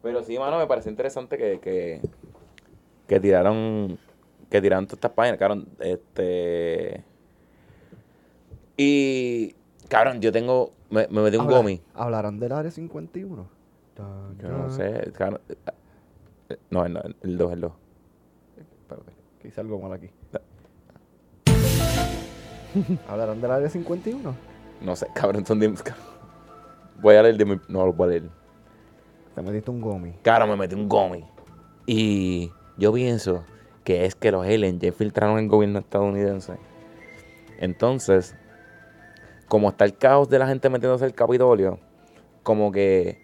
Pero sí, mano, me parece interesante que, que, que tiraron. Que tiraron todas estas páginas, cabrón. Este. Y. Cabrón, yo tengo. Me, me metí un Habla- gomi. ¿Hablarán del área 51? Yo no sé. cabrón. No, el, el 2, el 2. Espérate, que hice algo mal aquí. ¿Hablarán del área 51? No sé, cabrón, son de. Voy a leer de mi. No lo voy a leer. Te metiste un gomi. Claro, me metí un gomi. Y yo pienso que es que los aliens ya infiltraron el gobierno estadounidense. Entonces, como está el caos de la gente metiéndose al Capitolio, como que.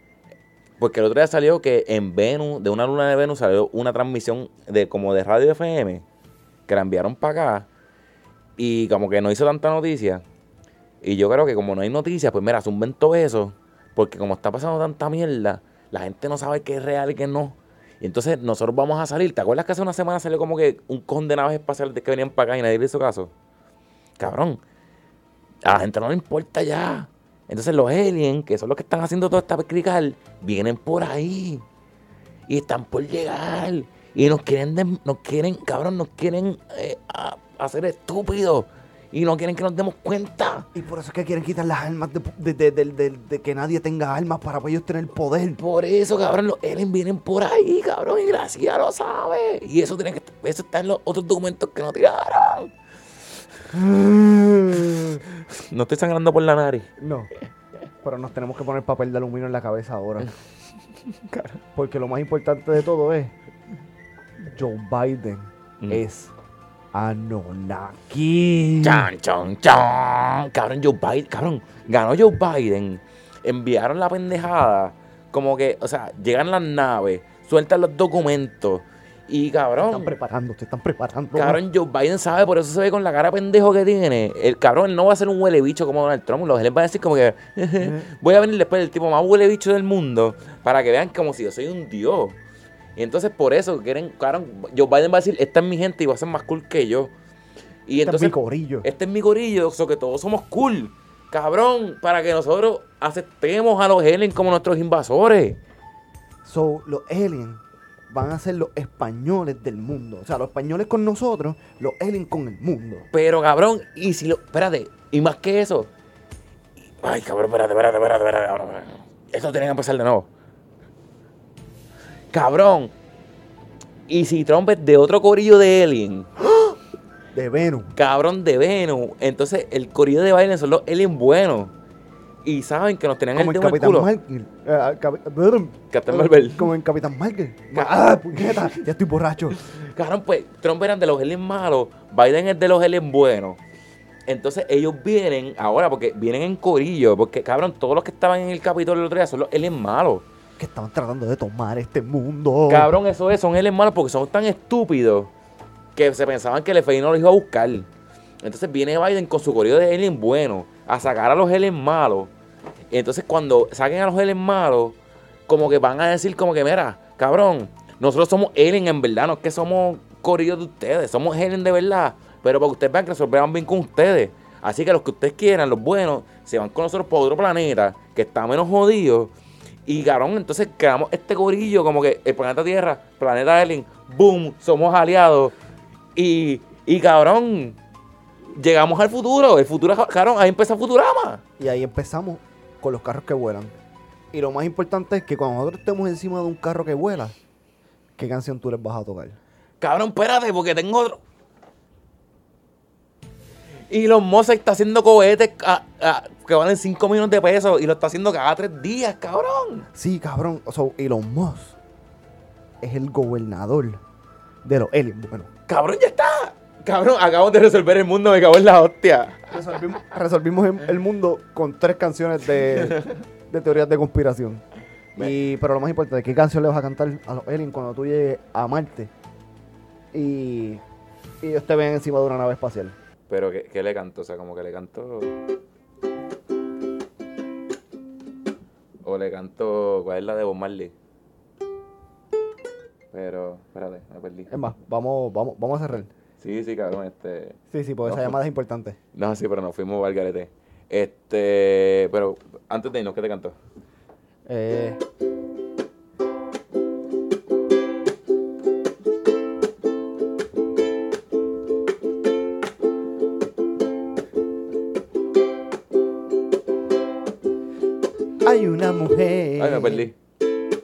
Porque el otro día salió que en Venus, de una luna de Venus, salió una transmisión de como de radio FM, que la enviaron para acá. Y como que no hizo tanta noticia. Y yo creo que como no hay noticias, pues mira, zumben todo eso. Porque como está pasando tanta mierda, la gente no sabe qué es real y qué no. Y entonces nosotros vamos a salir. ¿Te acuerdas que hace una semana salió como que un con de que venían para acá y nadie le hizo caso? Cabrón. A la gente no le importa ya. Entonces los aliens, que son los que están haciendo toda esta crical, vienen por ahí. Y están por llegar. Y nos quieren, nos quieren, cabrón, nos quieren eh, hacer estúpidos. Y no quieren que nos demos cuenta. Y por eso es que quieren quitar las armas de, de- de- de- de- de que nadie tenga armas para ellos tener poder. Por eso, cabrón, los aliens vienen por ahí, cabrón, y Gracia lo sabe. Y eso tiene que eso está en los otros documentos que no tiraron. No estoy sangrando por la nariz. No. Pero nos tenemos que poner papel de aluminio en la cabeza ahora. Porque lo más importante de todo es Joe Biden Mm. es Anunnaki. Chan, chan, chan. Cabrón, Joe Biden, cabrón, ganó Joe Biden. Enviaron la pendejada. Como que, o sea, llegan las naves, sueltan los documentos. Y cabrón. Están preparando, se están preparando. Cabrón, Joe Biden sabe, por eso se ve con la cara pendejo que tiene. El cabrón él no va a ser un huele bicho como Donald Trump. Los él va a decir como que voy a venir después del tipo más huele bicho del mundo para que vean como si yo soy un dios. Y entonces por eso quieren, cabrón, Joe Biden va a decir, esta es mi gente y va a ser más cool que yo. Y Este es entonces, mi corillo. este es mi gorillo, so que todos somos cool. Cabrón, para que nosotros aceptemos a los aliens como nuestros invasores. So, los aliens van a ser los españoles del mundo. O sea, los españoles con nosotros, los aliens con el mundo. Pero cabrón, y si lo. Espérate, y más que eso. Ay, cabrón, espérate, espérate, espérate, espérate. Esto tiene que empezar de nuevo. Cabrón. Y si Trump es de otro corillo de Alien, De Venus. cabrón de Venus, entonces el corillo de Biden son los aliens buenos. Y saben que nos tenían Como el el Capitán. Marvel. Eh, Capi- Captain Marvel. Como en Capitán Marvel. ¡Ah, puñeta! Ya estoy borracho. Cabrón, pues Trump eran de los aliens malos, Biden es de los aliens buenos. Entonces ellos vienen ahora, porque vienen en corillo, porque cabrón, todos los que estaban en el Capitolio el otro día son los aliens malos. Que estaban tratando de tomar este mundo. Cabrón, eso es, son aliens malos porque son tan estúpidos que se pensaban que el FBI no los iba a buscar. Entonces viene Biden con su corrido de alien bueno a sacar a los aliens malos. Y entonces cuando saquen a los aliens malos, como que van a decir como que, mira, cabrón, nosotros somos aliens en verdad, no es que somos corridos de ustedes, somos aliens de verdad. Pero para que ustedes vean que resolvemos bien con ustedes. Así que los que ustedes quieran, los buenos, se van con nosotros por otro planeta que está menos jodido. Y cabrón, entonces creamos este corillo como que el planeta Tierra, planeta Alien, boom, somos aliados. Y, y cabrón, llegamos al futuro. El futuro, cabrón, ahí empieza Futurama. Y ahí empezamos con los carros que vuelan. Y lo más importante es que cuando nosotros estemos encima de un carro que vuela, ¿qué canción tú les vas a tocar? Cabrón, espérate, porque tengo otro. Y los Musk está haciendo cohetes a- a- que valen 5 millones de pesos y lo está haciendo cada 3 días, cabrón. Sí, cabrón. O sea, Elon Musk es el gobernador de los aliens. Bueno, Cabrón, ya está. Cabrón, acabamos de resolver el mundo, me cago en la hostia. resolvimos, resolvimos el- el mundo con tres canciones de, de teorías de conspiración. Y, pero lo más importante, ¿qué canción le vas a cantar a los aliens cuando tú llegues a Marte? Y, y ellos te ven encima de una nave espacial. Pero, ¿qué, qué le canto? O sea, como que le canto... O le canto... ¿Cuál es la de Bob Marley? Pero, espérate, me perdí. Es más, vamos, vamos, vamos a cerrar. Sí, sí, cabrón, este... Sí, sí, porque esa llamada es importante. No, sí, pero nos fuimos al garete. Este... Pero, antes de irnos, ¿qué te canto? Eh, mujer. Ay, me perdí.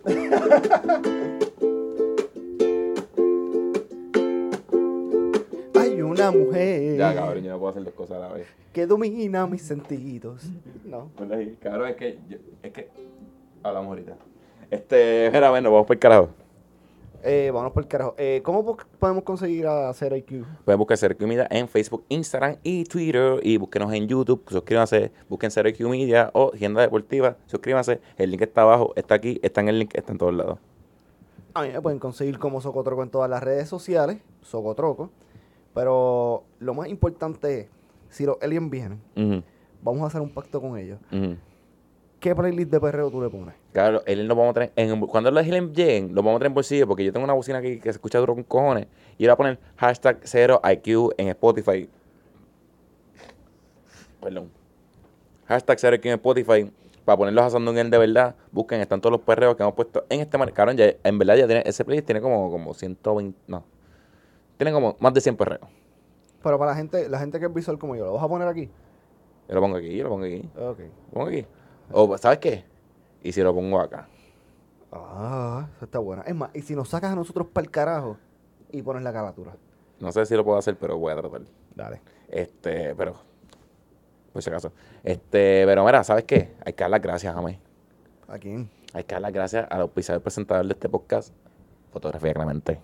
Hay una mujer. Ya, cabrón, yo no puedo hacer dos cosas a la vez. Que domina mis sentidos. No. Cabrón, es que... yo- es que... Hablamos ahorita. Este... Mira, bueno, vamos por el carajo. Eh, vámonos por el carajo. Eh, ¿Cómo po- podemos conseguir a Cero IQ? Pueden buscar Cero IQ Media en Facebook, Instagram y Twitter. Y búsquenos en YouTube. Suscríbanse. Busquen Cero IQ Media o Agenda Deportiva. Suscríbanse. El link está abajo. Está aquí. Está en el link. Está en todos lados. A mí me pueden conseguir como Socotroco en todas las redes sociales, Socotroco. Pero lo más importante es, si los aliens vienen, vamos a hacer un pacto con ellos. ¿Qué playlist de perreo tú le pones? Claro, él lo vamos a tener. En, cuando los aliens lleguen, lo vamos a tener en bolsillo. Porque yo tengo una bocina aquí que se escucha duro con cojones. Y yo le voy a poner hashtag 0IQ en Spotify. Perdón. Hashtag 0IQ en Spotify. Para ponerlos a Sandunguel de verdad. Busquen, están todos los perreos que hemos puesto en este mercado. Ya, en verdad, ya tiene, ese playlist tiene como, como 120. No. Tiene como más de 100 perreos. Pero para la gente, la gente que es visual como yo, ¿lo vas a poner aquí? Yo lo pongo aquí, yo lo pongo aquí. Ok. Lo pongo aquí. O, ¿sabes qué? Y si lo pongo acá. Ah, eso está buena. Es más, y si nos sacas a nosotros para el carajo y pones la caratura. No sé si lo puedo hacer, pero voy a tratar. Dale. Este, pero. Por si acaso. Este, pero mira, ¿sabes qué? Hay que dar las gracias, Jamé. ¿A quién? Hay que dar las gracias al auspiciador presentador de este podcast, Fotografía Clemente.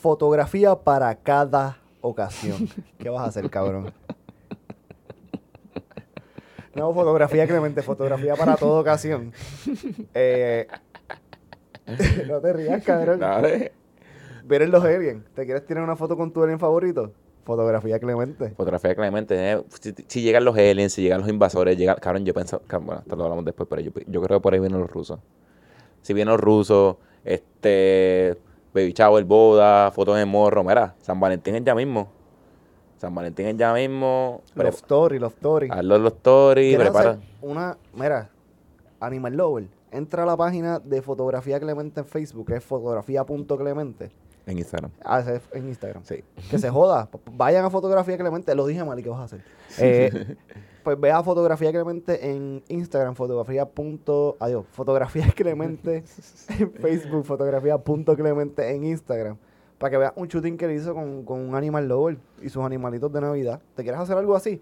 Fotografía para cada ocasión. ¿Qué vas a hacer, cabrón? No, fotografía Clemente, fotografía para toda ocasión. Eh, no te rías, cabrón. Dale. Vienen los aliens. ¿Te quieres tirar una foto con tu alien favorito? Fotografía Clemente. Fotografía Clemente. eh, Si, si llegan los aliens, si llegan los invasores, llegan. Cabrón, yo pienso. Bueno, esto lo hablamos después, pero yo, yo creo que por ahí vienen los rusos. Si vienen los rusos, este. Baby Shower, boda, fotos de morro. Mira, San Valentín es ya mismo. San Valentín es ya mismo. Love Story, Love Story. Hazlo los stories, ¿Quieres prepara. una, mira, Animal Lover, entra a la página de Fotografía Clemente en Facebook, que es fotografía.clemente. En Instagram. Ah, en Instagram. Sí. Que se joda. Vayan a Fotografía Clemente. Lo dije mal, ¿y qué vas a hacer? Eh, pues ve a Fotografía Clemente en Instagram, fotografía. Punto, adiós, Fotografía Clemente en Facebook, fotografía punto Clemente en Instagram. Para que veas un shooting que le hizo con, con un Animal Lover y sus animalitos de Navidad. ¿Te quieres hacer algo así?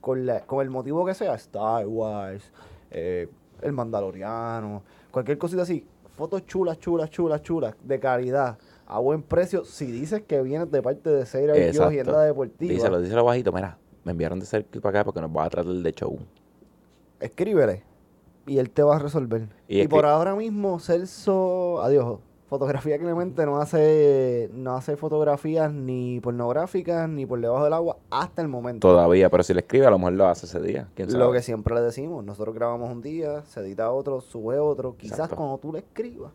Con, la- con el motivo que sea, Star Wars, eh, el Mandaloriano, cualquier cosita así. Fotos chulas, chulas, chulas, chulas, de calidad, a buen precio. Si dices que vienes de parte de Seira y Exacto. Agenda Deportiva, Díselo, díselo bajito. Mira, me enviaron de cerca para acá porque nos va a tratar de show. escríbele y él te va a resolver. Y Y, por ahora mismo, Celso, adiós. Fotografía Clemente no hace, no hace fotografías ni pornográficas ni por debajo del agua hasta el momento. Todavía, pero si le escribe, a lo mejor lo hace ese día. ¿Quién sabe? Lo que siempre le decimos, nosotros grabamos un día, se edita otro, sube otro. Quizás Exacto. cuando tú le escribas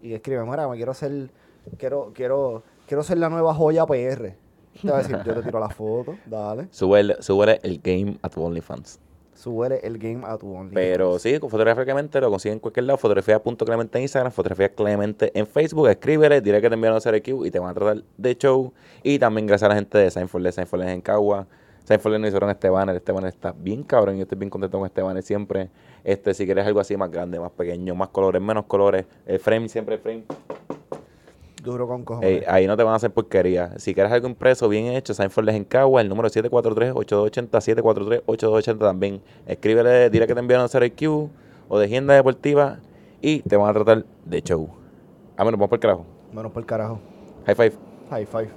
y escribe, mira, me quiero hacer, quiero, quiero, quiero ser la nueva joya PR. Te va a decir, yo te tiro la foto, dale. Súbele, súbele el game a tu OnlyFans. Súbele el game a tu OnlyFans. Pero sí, Clemente lo consiguen en cualquier lado. Fotografía.clemente en Instagram, fotografía Clemente en Facebook. Escríbele, dile que te enviaron a hacer y te van a tratar de show. Y también gracias a la gente de Seinfeld, Seinfeld en Cagua. Seinfeld nos hicieron este banner. Este banner está bien cabrón. Yo estoy bien contento con este banner siempre. Este, si quieres algo así más grande, más pequeño, más colores, menos colores. El frame, siempre el frame. Duro con cojones. Ey, ahí no te van a hacer porquería. Si quieres algo impreso, bien hecho, Seinfeld es en Cagua, el número 743-8280, 743-8280 también. Escríbele, dile que te enviaron a hacer Q o de agenda deportiva y te van a tratar de show. Ahmed, nos vamos por el carajo. Menos por el carajo. High five. High five.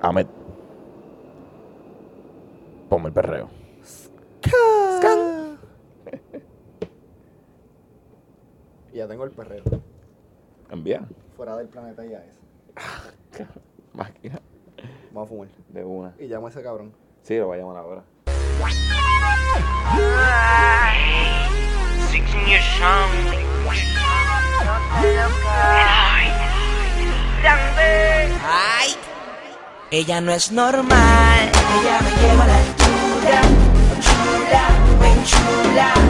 Ahmed. Ponme el perreo. Y ya tengo el perreo. Envía. Fuera del planeta ya es. Máquina. Vamos a fumar. De una. Y llamo a ese cabrón. Sí, lo voy a llamar ahora. Ay, ella no es normal. Ella me lleva a la altura. Chula, ven chula.